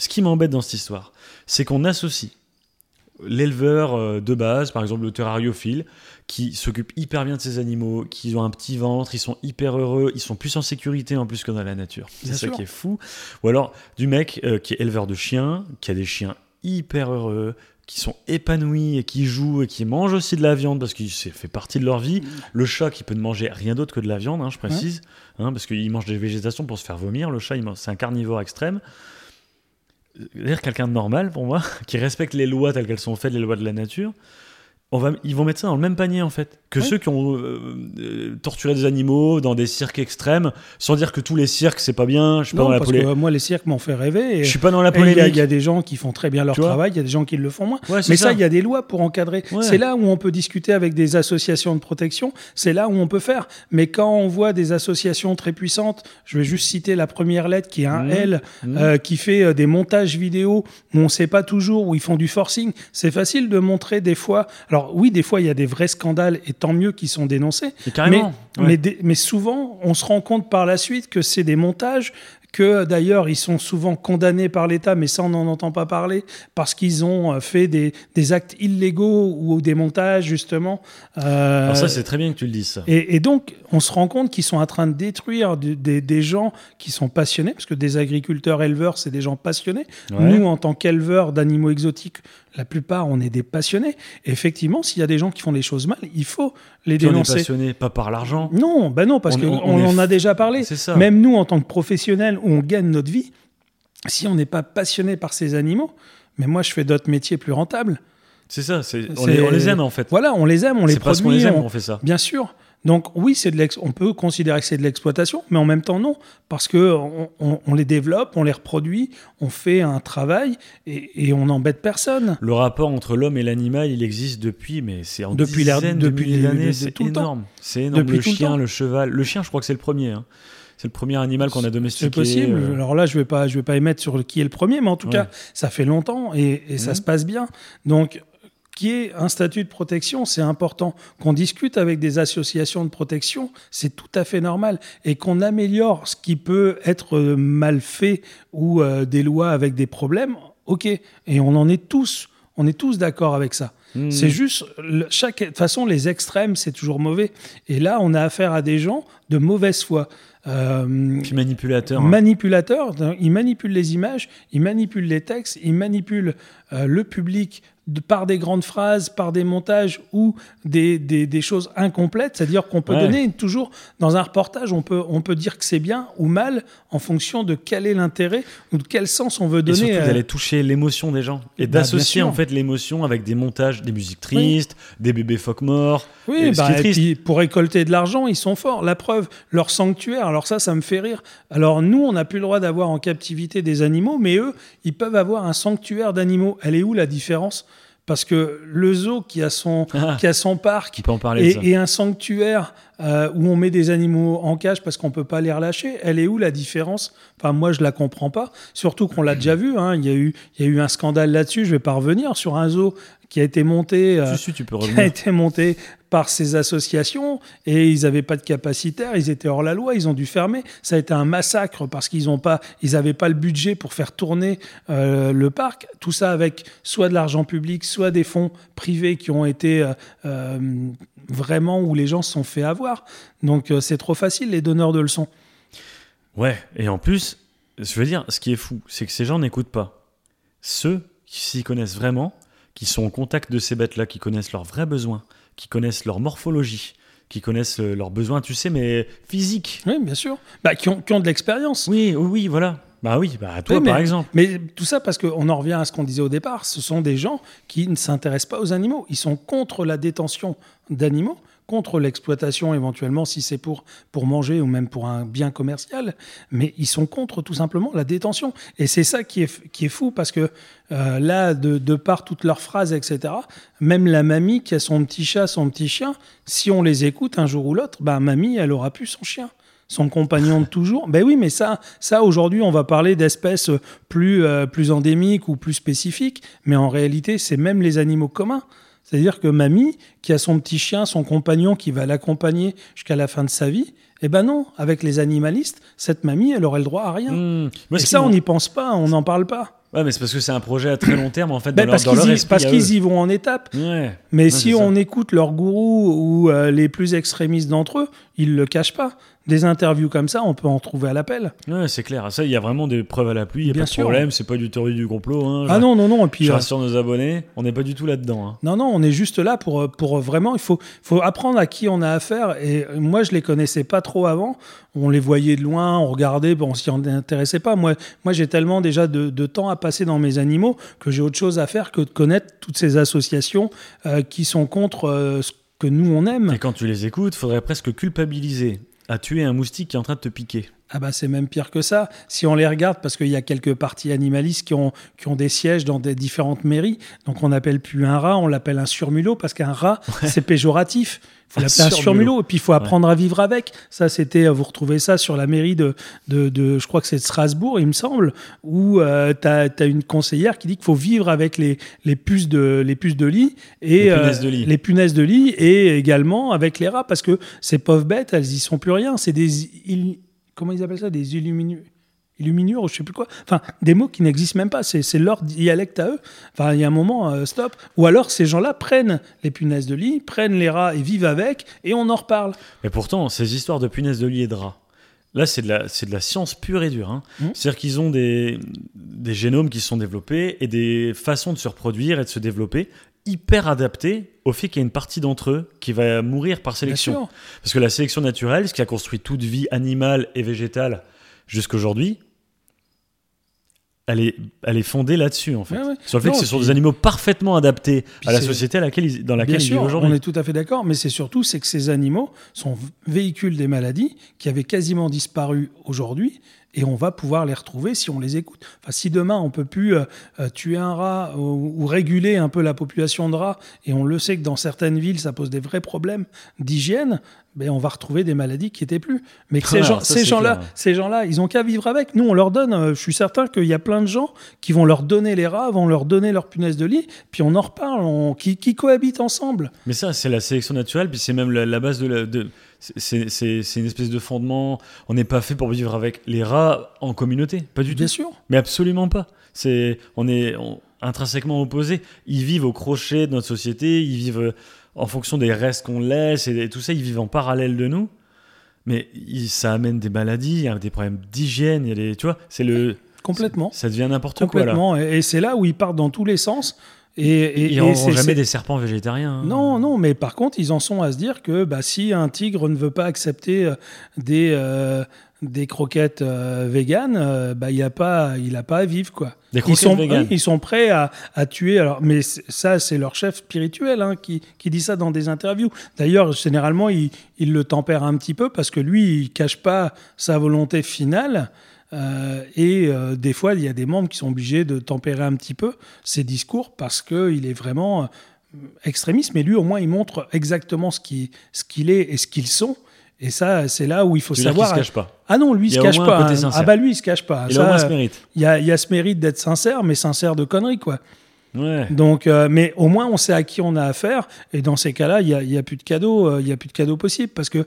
ce qui m'embête dans cette histoire, c'est qu'on associe l'éleveur euh, de base, par exemple le terrariophile, qui s'occupe hyper bien de ses animaux, qui ont un petit ventre, ils sont hyper heureux, ils sont plus en sécurité en plus que dans la nature. C'est ça sûr. qui est fou. Ou alors du mec euh, qui est éleveur de chiens, qui a des chiens hyper heureux, qui sont épanouis et qui jouent et qui mangent aussi de la viande parce que c'est fait partie de leur vie. Le chat qui peut ne manger rien d'autre que de la viande, hein, je précise, hein, parce qu'il mange des végétations pour se faire vomir. Le chat, c'est un carnivore extrême. D'ailleurs, quelqu'un de normal pour moi, qui respecte les lois telles qu'elles sont faites, les lois de la nature, on va, ils vont mettre ça dans le même panier en fait que Oui. ceux qui ont euh, euh, torturé des animaux dans des cirques extrêmes, sans dire que tous les cirques c'est pas bien. Je suis pas dans la parce polé- que euh, moi, les cirques m'ont fait rêver. Et, Je suis pas dans la et il y a- polémique. il y, a des gens qui font très bien leur Tu travail, il y a des gens qui le font moins. Ouais, Mais ça, il y a des lois pour encadrer. Ouais. C'est là où on peut discuter avec des associations de protection, c'est là où on peut faire. Mais quand on voit des associations très puissantes, je vais juste citer la première lettre qui est un Mhm. L, euh, qui fait des montages vidéo où on ne sait pas toujours, où ils font du forcing. C'est facile de montrer des fois. Alors oui, des fois, il y a des vrais scandales et tant mieux qu'ils sont dénoncés. Mais, ouais. mais, des- mais souvent, on se rend compte par la suite que c'est des montages, que d'ailleurs, ils sont souvent condamnés par l'État, mais ça, on n'en entend pas parler, parce qu'ils ont euh, fait des, des actes illégaux ou des montages, justement. Euh, Alors ça c'est très bien que tu le dises. Ça. et, et donc, on se rend compte qu'ils sont en train de détruire du- des, des gens qui sont passionnés, parce que des agriculteurs éleveurs, c'est des gens passionnés. Ouais. Nous, en tant qu'éleveurs d'animaux exotiques, la plupart, on est des passionnés. Et effectivement, s'il y a des gens qui font les choses mal, il faut les Puis on est dénoncer. passionné pas par l'argent. Non, ben non, parce On- qu'on on- on, on est en a déjà parlé. Ça. Même nous, en tant que professionnels, où on gagne notre vie, si on n'est pas passionné par ces animaux, mais moi, je fais d'autres métiers plus rentables. C'est ça. c'est- On, C'est- les, on les aime en fait. Voilà, on les aime, on les C'est parce produit. qu'on les aime on- fait ça. Bien sûr. Donc oui, c'est de l'ex- on peut considérer que c'est de l'exploitation, mais en même temps non, parce que on, on- on les développe, on les reproduit, on fait un travail et, et on n'embête personne. Le rapport entre l'homme et l'animal, il existe depuis, mais c'est en Depuis dizaines depuis de milliers d'années, de- c'est tout le temps. énorme. C'est énorme. Depuis le chien, le cheval, le chien, je crois que c'est le premier. hein. C'est le premier animal qu'on a domestiqué. C'est possible. euh, Alors là, je vais pas, je vais pas émettre sur qui est le premier, mais en tout Ouais. cas, ça fait longtemps et, et ça se passe bien. Donc, qui est un statut de protection, c'est important. Qu'on discute avec des associations de protection, c'est tout à fait normal. Et qu'on améliore ce qui peut être euh, mal fait ou euh, des lois avec des problèmes, ok. Et on en est tous, on est tous d'accord avec ça. hmm. C'est juste, le- chaque, de toute façon, les extrêmes, c'est toujours mauvais. Et là, on a affaire à des gens de mauvaise foi. Euh, Puis manipulateur. hein. manipulateurs, ils manipulent les images, ils manipulent les textes, ils manipulent euh, le public de- par des grandes phrases, par des montages ou des, des, des choses incomplètes. C'est-à-dire qu'on peut Ouais. donner toujours, dans un reportage, on peut, on peut dire que c'est bien ou mal en fonction de quel est l'intérêt ou de quel sens on veut Et donner. surtout euh, d'aller toucher l'émotion des gens et Bah, d'associer en fait l'émotion avec des montages, des musiques tristes, des bébés phoques morts. Oui, Et ce bah, qui est et triste. puis pour récolter de l'argent, ils sont forts. La preuve, leur sanctuaire, alors ça, ça me fait rire. Alors nous, on n'a plus le droit d'avoir en captivité des animaux, mais eux, ils peuvent avoir un sanctuaire d'animaux. Elle est où la différence? Parce que le zoo qui a son, Ah, qui a son parc qui peut en parler de ça. et, et un sanctuaire euh, où on met des animaux en cage parce qu'on peut pas les relâcher, elle est où la différence? Enfin, moi, je la comprends pas. Surtout qu'on l'a déjà vu. hein. Il y a eu, il y a eu un scandale là-dessus. Je vais pas revenir sur un zoo qui a été monté. euh, Si, si, tu peux qui a été monté par ces associations et ils n'avaient pas de capacitaire, ils étaient hors la loi, ils ont dû fermer. Ça a été un massacre parce qu'ils n'ont pas, ils n'avaient pas le budget pour faire tourner euh, le parc. Tout ça avec soit de l'argent public, soit des fonds privés qui ont été euh, vraiment où les gens se sont fait avoir. Donc euh, c'est trop facile les donneurs de leçons. Ouais, et en plus, je veux dire, ce qui est fou, c'est que ces gens n'écoutent pas. Ceux qui s'y connaissent vraiment, qui sont au contact de ces bêtes-là, qui connaissent leurs vrais besoins, qui connaissent leur morphologie, qui connaissent euh, leurs besoins, tu sais, mais physiques. Oui, bien sûr. Bah, qui, ont, qui ont de l'expérience. Oui, oui, oui, voilà. Bah oui, bah toi Oui, mais- par exemple. Mais tout ça parce qu'on en revient à ce qu'on disait au départ, ce sont des gens qui ne s'intéressent pas aux animaux. Ils sont contre la détention d'animaux, contre l'exploitation éventuellement si c'est pour, pour manger ou même pour un bien commercial, mais ils sont contre tout simplement la détention. Et c'est ça qui est, qui est fou parce que euh, là, de, de par toutes leurs phrases, etc., même la mamie qui a son petit chat, son petit chien, si on les écoute un jour ou l'autre, bah, mamie, elle aura plus son chien son compagnon de toujours. Ben oui, mais ça, ça aujourd'hui, on va parler d'espèces plus, euh, plus endémiques ou plus spécifiques, mais en réalité, c'est même les animaux communs. C'est-à-dire que mamie, qui a son petit chien, son compagnon qui va l'accompagner jusqu'à la fin de sa vie, eh ben non, avec les animalistes, cette mamie, elle aurait le droit à rien. Hmm. Moi, Et ça, on n'y pense pas, on n'en parle pas. Ouais, mais c'est parce que c'est un projet à très long terme en fait Ben, dans parce leur, qu'ils y, vont en étapes. Ouais. Mais Ouais, si ça. on écoute leurs gourous ou euh, les plus extrémistes d'entre eux, ils le cachent pas. Des interviews comme ça, on peut en trouver à l'appel. Ouais, c'est clair. Ça, il y a vraiment des preuves à l'appui. Il y a Bien pas de problème. C'est pas du théorie du complot. Hein. Ah non, non, non. Et puis, Je euh, rassure nos abonnés. On n'est pas du tout là-dedans. hein. Non, non, on est juste là pour, euh, pour vraiment, il faut, faut apprendre à qui on a affaire. Et euh, moi, je les connaissais pas trop avant. On les voyait de loin, on regardait, bon, on s'y intéressait pas. Moi, moi j'ai tellement déjà de, de temps à passer dans mes animaux que j'ai autre chose à faire que de connaître toutes ces associations euh, qui sont contre euh, ce que nous, on aime. Et quand tu les écoutes, faudrait presque culpabiliser à tuer un moustique qui est en train de te piquer. Ah bah c'est même pire que ça. Si on les regarde, parce qu'il y a quelques partis animalistes qui ont, qui ont des sièges dans des différentes mairies, donc on n'appelle plus un rat, on l'appelle un surmulot, parce qu'un rat, c'est péjoratif. Il faut l'appeler un surmulot. et puis il faut apprendre à vivre avec. Ça, c'était, vous retrouvez ça sur la mairie de, de, de- je crois que c'est de Strasbourg, il me semble, où euh, tu as, une conseillère qui dit qu'il faut vivre avec les, les, puces de, les puces de lit et Les punaises de lit. les punaises de lit et également avec les rats, parce que ces pauvres bêtes, elles y sont plus rien. C'est des... il- comment ils appellent ça Des illuminu- illuminures, ou je sais plus quoi. Enfin, des mots qui n'existent même pas. C'est leur dialecte à eux. Enfin, il y a un moment, euh, stop. Ou alors, ces gens-là prennent les punaises de lit, prennent les rats et vivent avec, et on en reparle. Et pourtant, ces histoires de punaises de lit et de rats, là, c'est de, la, c'est de la science pure et dure. hein. Mm. C'est-à-dire qu'ils ont des, des génomes qui sont développés et des façons de se reproduire et de se développer hyper adaptées au fait qu'il y a une partie d'entre eux qui va mourir par sélection. Parce que la sélection naturelle, ce qui a construit toute vie animale et végétale jusqu'aujourd'hui, elle est, elle est fondée là-dessus, en fait. Ouais, ouais. Sur le fait Non, que ce sont des animaux parfaitement adaptés à la société à laquelle ils- dans laquelle Bien ils vivent aujourd'hui. on est tout à fait d'accord, mais c'est surtout c'est que ces animaux sont véhicules des maladies qui avaient quasiment disparu aujourd'hui et on va pouvoir les retrouver si on les écoute. Enfin, si demain on peut plus euh, euh, tuer un rat ou, ou réguler un peu la population de rats et on le sait que dans certaines villes ça pose des vrais problèmes d'hygiène, ben on va retrouver des maladies qui étaient plus. Mais que ces Ah, gens, ça, ces c'est gens-là, clair. ces gens-là, ils ont qu'à vivre avec. Nous, on leur donne. euh, je suis certain qu'il y a plein de gens qui vont leur donner les rats, vont leur donner leurs punaises de lit, puis on en reparle, on, qui, qui cohabitent ensemble. Mais ça, c'est la sélection naturelle, puis c'est même la, la base de la. De, c'est- c'est c'est une espèce de fondement. On n'est pas fait pour vivre avec les rats en communauté, pas du Bien tout. sûr. Mais absolument pas. C'est, on est on- intrinsèquement opposés. Ils vivent au crochet de notre société, ils vivent en fonction des restes qu'on laisse et, et tout ça, ils vivent en parallèle de nous. Mais ça amène des maladies, il y a des problèmes d'hygiène, il y a des, tu vois, c'est le, Complètement. ça devient n'importe quoi là. Complètement. Et, et c'est là où ils partent dans tous les sens. Et, et, Ils n'auront jamais des serpents végétariens. hein. Non, non, mais par contre, ils en sont à se dire que bah, si un tigre ne veut pas accepter euh, des, euh, des croquettes euh, véganes, euh, bah, il n'a pas, il a pas à vivre. Quoi. Des ils, sont, véganes. oui, ils sont prêts à, à tuer. Alors, mais ça, c'est leur chef spirituel hein, qui, qui dit ça dans des interviews. D'ailleurs, généralement, il, il le tempère un petit peu parce que lui, il cache pas sa volonté finale. Euh, et euh, des fois, il y a des membres qui sont obligés de tempérer un petit peu ses discours parce qu'il est vraiment euh, extrémiste. Mais lui, au moins, il montre exactement ce qu'il ce qu'il est et ce qu'ils sont. Et ça, c'est là où il faut Tu savoir. se cache pas. Ah non, lui, il Il se cache pas. hein. Ah bah lui, il se cache pas. Il a ce euh, mérite. il y a, il y a ce mérite d'être sincère, mais sincère de conneries, quoi. Ouais. Donc, euh, mais au moins, on sait à qui on a affaire. Et dans ces cas-là, il n'y a, il y a plus de cadeaux, euh, il y a plus de cadeaux possibles. Parce que,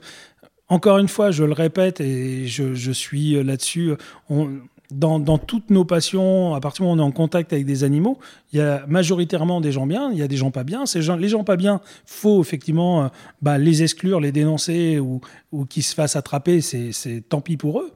encore une fois, je le répète et je, je suis euh, là-dessus. euh, on- Dans, toutes nos passions, à partir du moment où on est en contact avec des animaux, il y a majoritairement des gens bien, il y a des gens pas bien. Les gens pas bien, faut effectivement euh, bah, les exclure, les dénoncer ou, ou qu'ils se fassent attraper, c'est tant pis pour eux.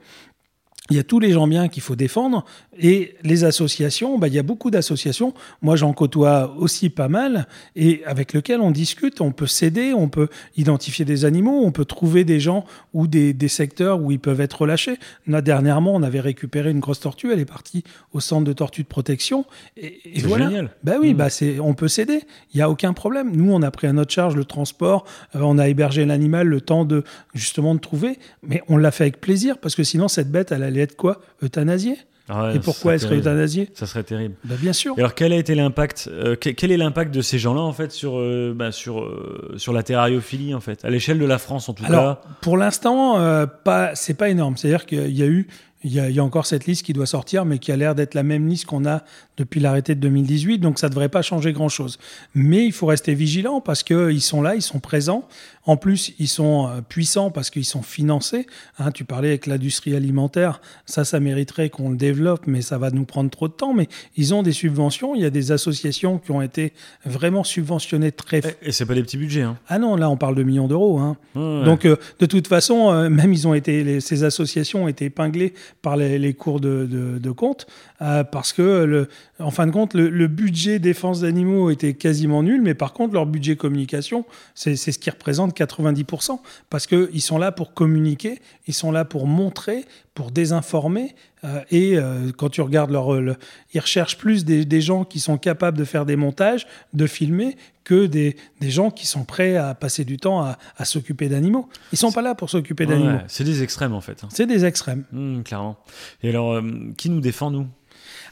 Il y a tous les gens bien qu'il faut défendre et les associations, bah, il y a beaucoup d'associations. Moi, j'en côtoie aussi pas mal et avec lesquelles on discute. On peut s'aider, on peut identifier des animaux, on peut trouver des gens ou des, des, secteurs où ils peuvent être relâchés. Là, dernièrement, on avait récupéré une grosse tortue. Elle est partie au centre de tortues de protection. Et, et voilà. génial. Bah oui, mmh. bah c'est, on peut s'aider. Il y a aucun problème. Nous, on a pris à notre charge le transport. Euh, on a hébergé l'animal le temps de justement de trouver. Mais on l'a fait avec plaisir parce que sinon, cette bête, elle allait être quoi Euthanasiée ah et pourquoi elle serait euthanasiée Ça serait terrible. Bah, bien sûr. Et alors quel a été l'impact euh, Quel est l'impact de ces gens-là en fait sur euh, bah, sur euh, sur la terrariophilie en fait? À l'échelle de la France en tout alors, Pour l'instant, pas c'est pas énorme. C'est-à-dire qu'il y a eu il y, a, il y, a, encore cette liste qui doit sortir, mais qui a l'air d'être la même liste qu'on a depuis l'arrêté de 2018, donc ça ne devrait pas changer grand-chose. Mais il faut rester vigilant parce qu'ils sont là, ils sont présents. En plus, ils sont euh, puissants parce qu'ils sont financés. Hein, tu parlais avec l'industrie alimentaire, ça, ça mériterait qu'on le développe, mais ça va nous prendre trop de temps. Mais ils ont des subventions, il y a des associations qui ont été vraiment subventionnées très... Et, et c'est pas des petits budgets. Hein. Ah non, là on parle de millions d'euros. Hein. Ouais. Donc euh, de toute façon, euh, même ils ont été, les, ces associations ont été épinglées par les, les cours de, de, de compte euh, parce que le, en fin de compte, le, le, budget défense d'animaux était quasiment nul, mais par contre, leur budget communication, c'est ce qui représente 90%, parce qu'ils sont là pour communiquer, ils sont là pour montrer, pour désinformer, euh, et euh, quand tu regardes leur... Le, ils recherchent plus des, des, gens qui sont capables de faire des montages, de filmer, que des, des gens qui sont prêts à passer du temps à, à s'occuper d'animaux. Ils sont pas là pour s'occuper ouais, d'animaux. C'est des extrêmes, en fait. C'est des extrêmes. Mmh, clairement. Et alors, euh, qui nous défend, nous?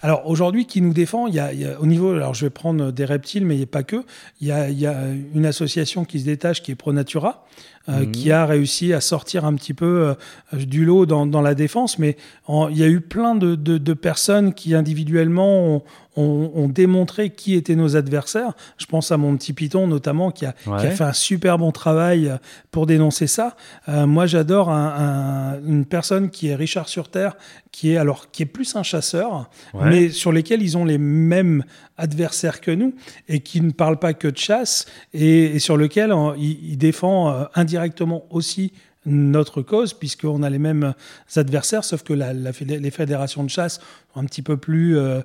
Alors aujourd'hui, qui nous défend il y, a, il y, a, au niveau, alors je vais prendre des reptiles, mais il n'y a pas que. Il y a, il y a, une association qui se détache, qui est Pronatura, euh, mmh. qui a réussi à sortir un petit peu euh, du lot dans, dans la défense. Mais en, il y a eu plein de, de, de personnes qui individuellement ont, ont, ont, démontré qui étaient nos adversaires. Je pense à mon petit Python notamment qui a, ouais. qui a fait un super bon travail pour dénoncer ça. Euh, moi, j'adore un, un, une personne qui est Richard sur Terre, qui est alors qui est plus un chasseur, ouais. mais sur lesquels ils ont les mêmes adversaires que nous et qui ne parle pas que de chasse et, et sur lequel euh, il, il, défend euh, indirectement aussi notre cause puisqu'on a les mêmes adversaires sauf que la, la, les fédérations de chasse un petit peu plus euh,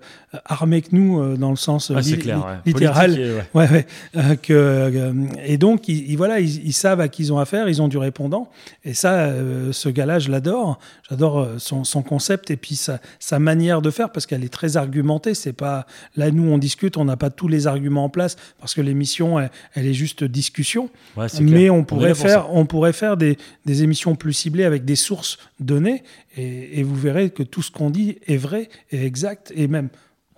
armés que nous euh, dans le sens ah, li clair, ouais. littéral. ouais. Ouais, euh, que, euh, et donc, ils, ils voilà, ils, ils, savent à qui ils ont affaire, ils ont du répondant. Et ça, euh, ce gars-là, je l'adore. J'adore euh, son, son, concept et puis sa, sa, manière de faire parce qu'elle est très argumentée. C'est pas là, nous, on discute, on n'a pas tous les arguments en place parce que l'émission, elle, elle, est juste discussion. Mais on pourrait, on faire, on pourrait faire des, des émissions plus ciblées avec des sources données et, et vous verrez que tout ce qu'on dit est vrai et exact et même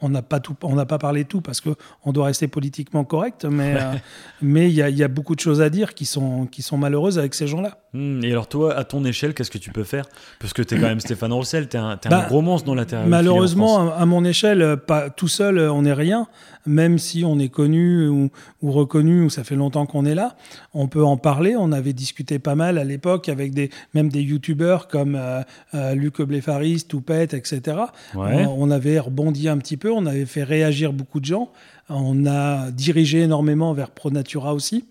on n'a pas tout, on n'a pas parlé tout parce que on doit rester politiquement correct, mais euh, mais il y, y, a beaucoup de choses à dire qui sont qui sont malheureuses avec ces gens-là. Mmh, et alors toi, à ton échelle, qu'est-ce que tu peux faire? Parce que tu es quand même Stéphane Roussel, tu es, un, es bah, un gros monstre dans la terre. Malheureusement, à mon échelle, pas tout seul, on n'est rien. Même si on est connu ou, ou reconnu ou ça fait longtemps qu'on est là, on peut en parler. On avait discuté pas mal à l'époque avec des même des youtubeurs comme euh, euh, Luc Bléfaris, Toupette, etc. Ouais. On, on avait rebondi un petit peu, on avait fait réagir beaucoup de gens. On a dirigé énormément vers ProNatura aussi,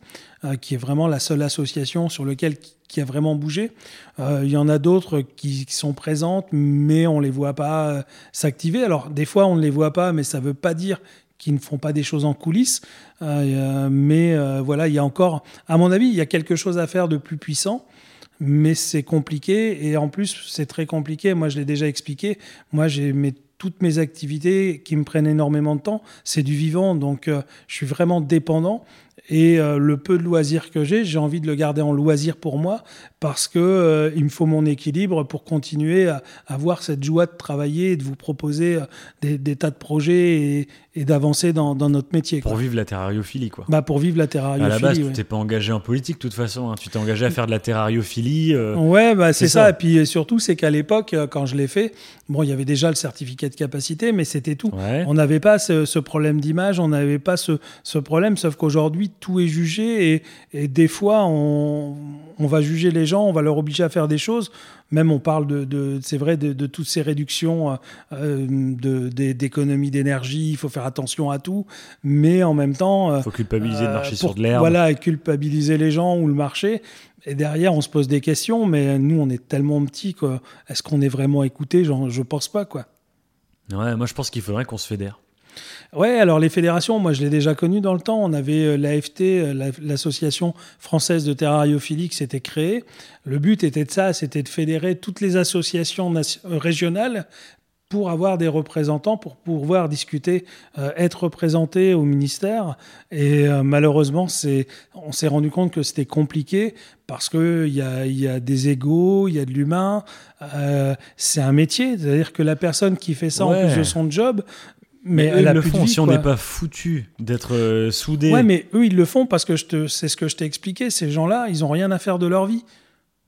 euh, qui est vraiment la seule association sur laquelle qui a vraiment bougé. Euh, il y en a d'autres qui, sont présentes, mais on ne les voit pas euh, s'activer. Alors, des fois, on ne les voit pas, mais ça ne veut pas dire qu'ils ne font pas des choses en coulisses. Mais voilà, il y a encore, à mon avis, il y a quelque chose à faire de plus puissant mais c'est compliqué et en plus c'est très compliqué. Moi je l'ai déjà expliqué. Moi j'ai mes toutes mes activités qui me prennent énormément de temps, c'est du vivant, donc euh, je suis vraiment dépendant. Et euh, le peu de loisirs que j'ai, j'ai envie de le garder en loisir pour moi parce que euh, il me faut mon équilibre pour continuer à, avoir cette joie de travailler et de vous proposer des, des, tas de projets et, et d'avancer dans, dans, notre métier. Pour vivre la terrariophilie, quoi. Bah pour vivre la terrariophilie. À la base, ouais. tu t'es pas engagé en politique, de toute façon. Hein. Tu t'es engagé à faire de la terrariophilie. Euh... Ouais, bah c'est ça. ça. Et puis surtout, c'est qu'à l'époque, quand je l'ai fait, bon, il y avait déjà le certificat de capacité, mais c'était tout. Ouais. On n'avait pas ce, ce problème d'image, on n'avait pas ce, ce problème, sauf qu'aujourd'hui aujourd'hui, tout est jugé et, et des fois, on, on, va juger les gens, on va leur obliger à faire des choses. Même on parle de, de c'est vrai, de, de, toutes ces réductions euh, d'économie d'énergie, il faut faire attention à tout, mais en même temps... Il faut culpabiliser le marché sur de l'herbe. Voilà, culpabiliser les gens ou le marché. Et derrière, on se pose des questions, mais nous, on est tellement petits est-ce qu'on est vraiment écouté Je Je pense pas, quoi. Ouais, moi je pense qu'il faudrait qu'on se fédère. Ouais, alors les fédérations, moi je l'ai déjà connu dans le temps. On avait euh, l'AFT, euh, l'Association française de terrariophilie qui s'était créée. Le but était de ça, c'était de fédérer toutes les associations euh, régionales pour avoir des représentants, pour pouvoir discuter, être représenté au ministère. Et malheureusement, c'est, on s'est rendu compte que c'était compliqué parce qu'il y a, y a des égaux, il y a de l'humain. c'est un métier, c'est-à-dire que la personne qui fait ça en plus de son job mais, eux, ils le font si on n'est pas foutu d'être euh, soudés. Ouais, mais eux, ils le font parce que c'est ce que je t'ai expliqué. Ces gens-là, ils n'ont rien à faire de leur vie.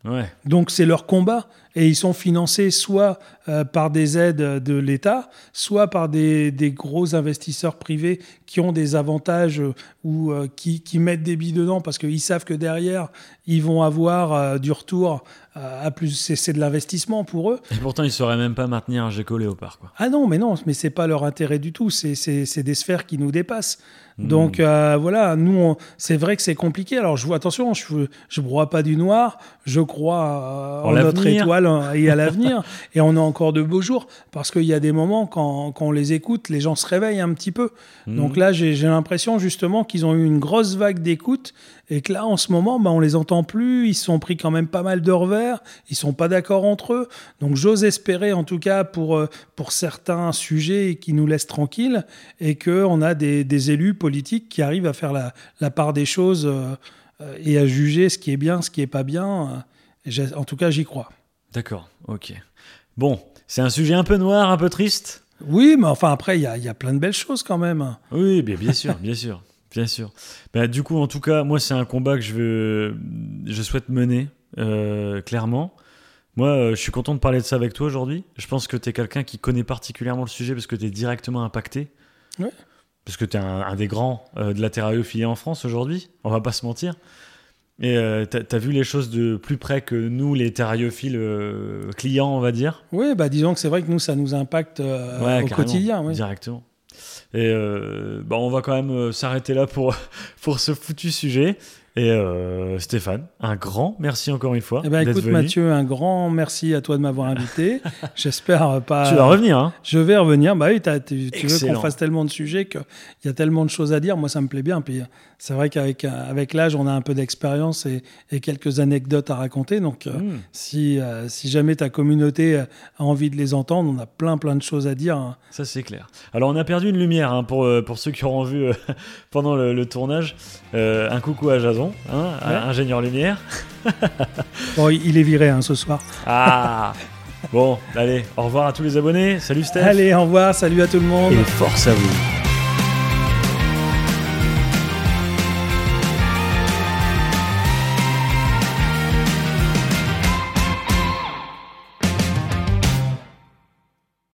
Ouais. Donc c'est leur combat et ils sont financés soit euh, par des aides de l'État, soit par des, des, gros investisseurs privés qui ont des avantages euh, ou euh, qui, qui, mettent des billes dedans parce qu'ils savent que derrière ils vont avoir du retour à plus c'est de l'investissement pour eux. Et pourtant ils sauraient même pas maintenir un GECO Léopard quoi. Ah non mais non mais c'est pas leur intérêt du tout c'est des sphères qui nous dépassent. Hmm. Donc euh, voilà, nous, c'est vrai que c'est compliqué. Alors je vois, attention, je je broie pas du noir. Je crois euh, en, notre étoile et à l'avenir. et on a encore de beaux jours parce qu'il y a des moments quand, quand, on les écoute, les gens se réveillent un petit peu. Hmm. Donc là, j'ai l'impression justement qu'ils ont eu une grosse vague d'écoute et que là, en ce moment, bah, on les entend plus. Ils se sont pris quand même pas mal de revers. Ils sont pas d'accord entre eux. Donc j'ose espérer, en tout cas pour euh, pour certains sujets qui nous laissent tranquilles et que on a des, des élus politique qui arrive à faire la, part des choses euh, euh, et à juger ce qui est bien, ce qui est pas bien. En tout cas, j'y crois. D'accord, ok. Bon, c'est un sujet un peu noir, un peu triste? Oui, mais enfin après, il y a, plein de belles choses quand même. Oui, bien, bien sûr, bien sûr, bien sûr. Bah, du coup, en tout cas, moi, c'est un combat que je veux, je souhaite mener clairement. Moi, je suis content de parler de ça avec toi aujourd'hui. Je pense que tu es quelqu'un qui connaît particulièrement le sujet parce que tu es directement impacté. Ouais parce que tu es un, des grands euh, de la terrariophilie en France aujourd'hui, on va pas se mentir. Et euh, tu as, vu les choses de plus près que nous, les terrariophiles euh, clients, on va dire? Oui, bah, disons que c'est vrai que nous, ça nous impacte au quotidien. Oui. Directement. Et bah, on va quand même s'arrêter là pour, pour ce foutu sujet. Et euh, Stéphane, un grand merci encore une fois. Eh ben, écoute Mathieu, un grand merci à toi de m'avoir invité. J'espère pas. Tu vas revenir. Hein Je vais revenir. Bah oui, tu, tu veux qu'on fasse tellement de sujets qu'il y a tellement de choses à dire. Moi, ça me plaît bien. Puis c'est vrai qu'avec avec l'âge, on a un peu d'expérience et, et, quelques anecdotes à raconter. Donc, euh, hmm. si, euh, si jamais ta communauté a envie de les entendre, on a plein plein de choses à dire. Hein. Ça c'est clair. Alors on a perdu une lumière hein, pour pour ceux qui auront vu pendant le, le tournage. un coucou à Jason. Hein, ingénieur lumière. bon, il est viré hein, ce soir. Ah Bon, allez, au revoir à tous les abonnés. Salut Steph. Allez, au revoir, salut à tout le monde. Et force à vous.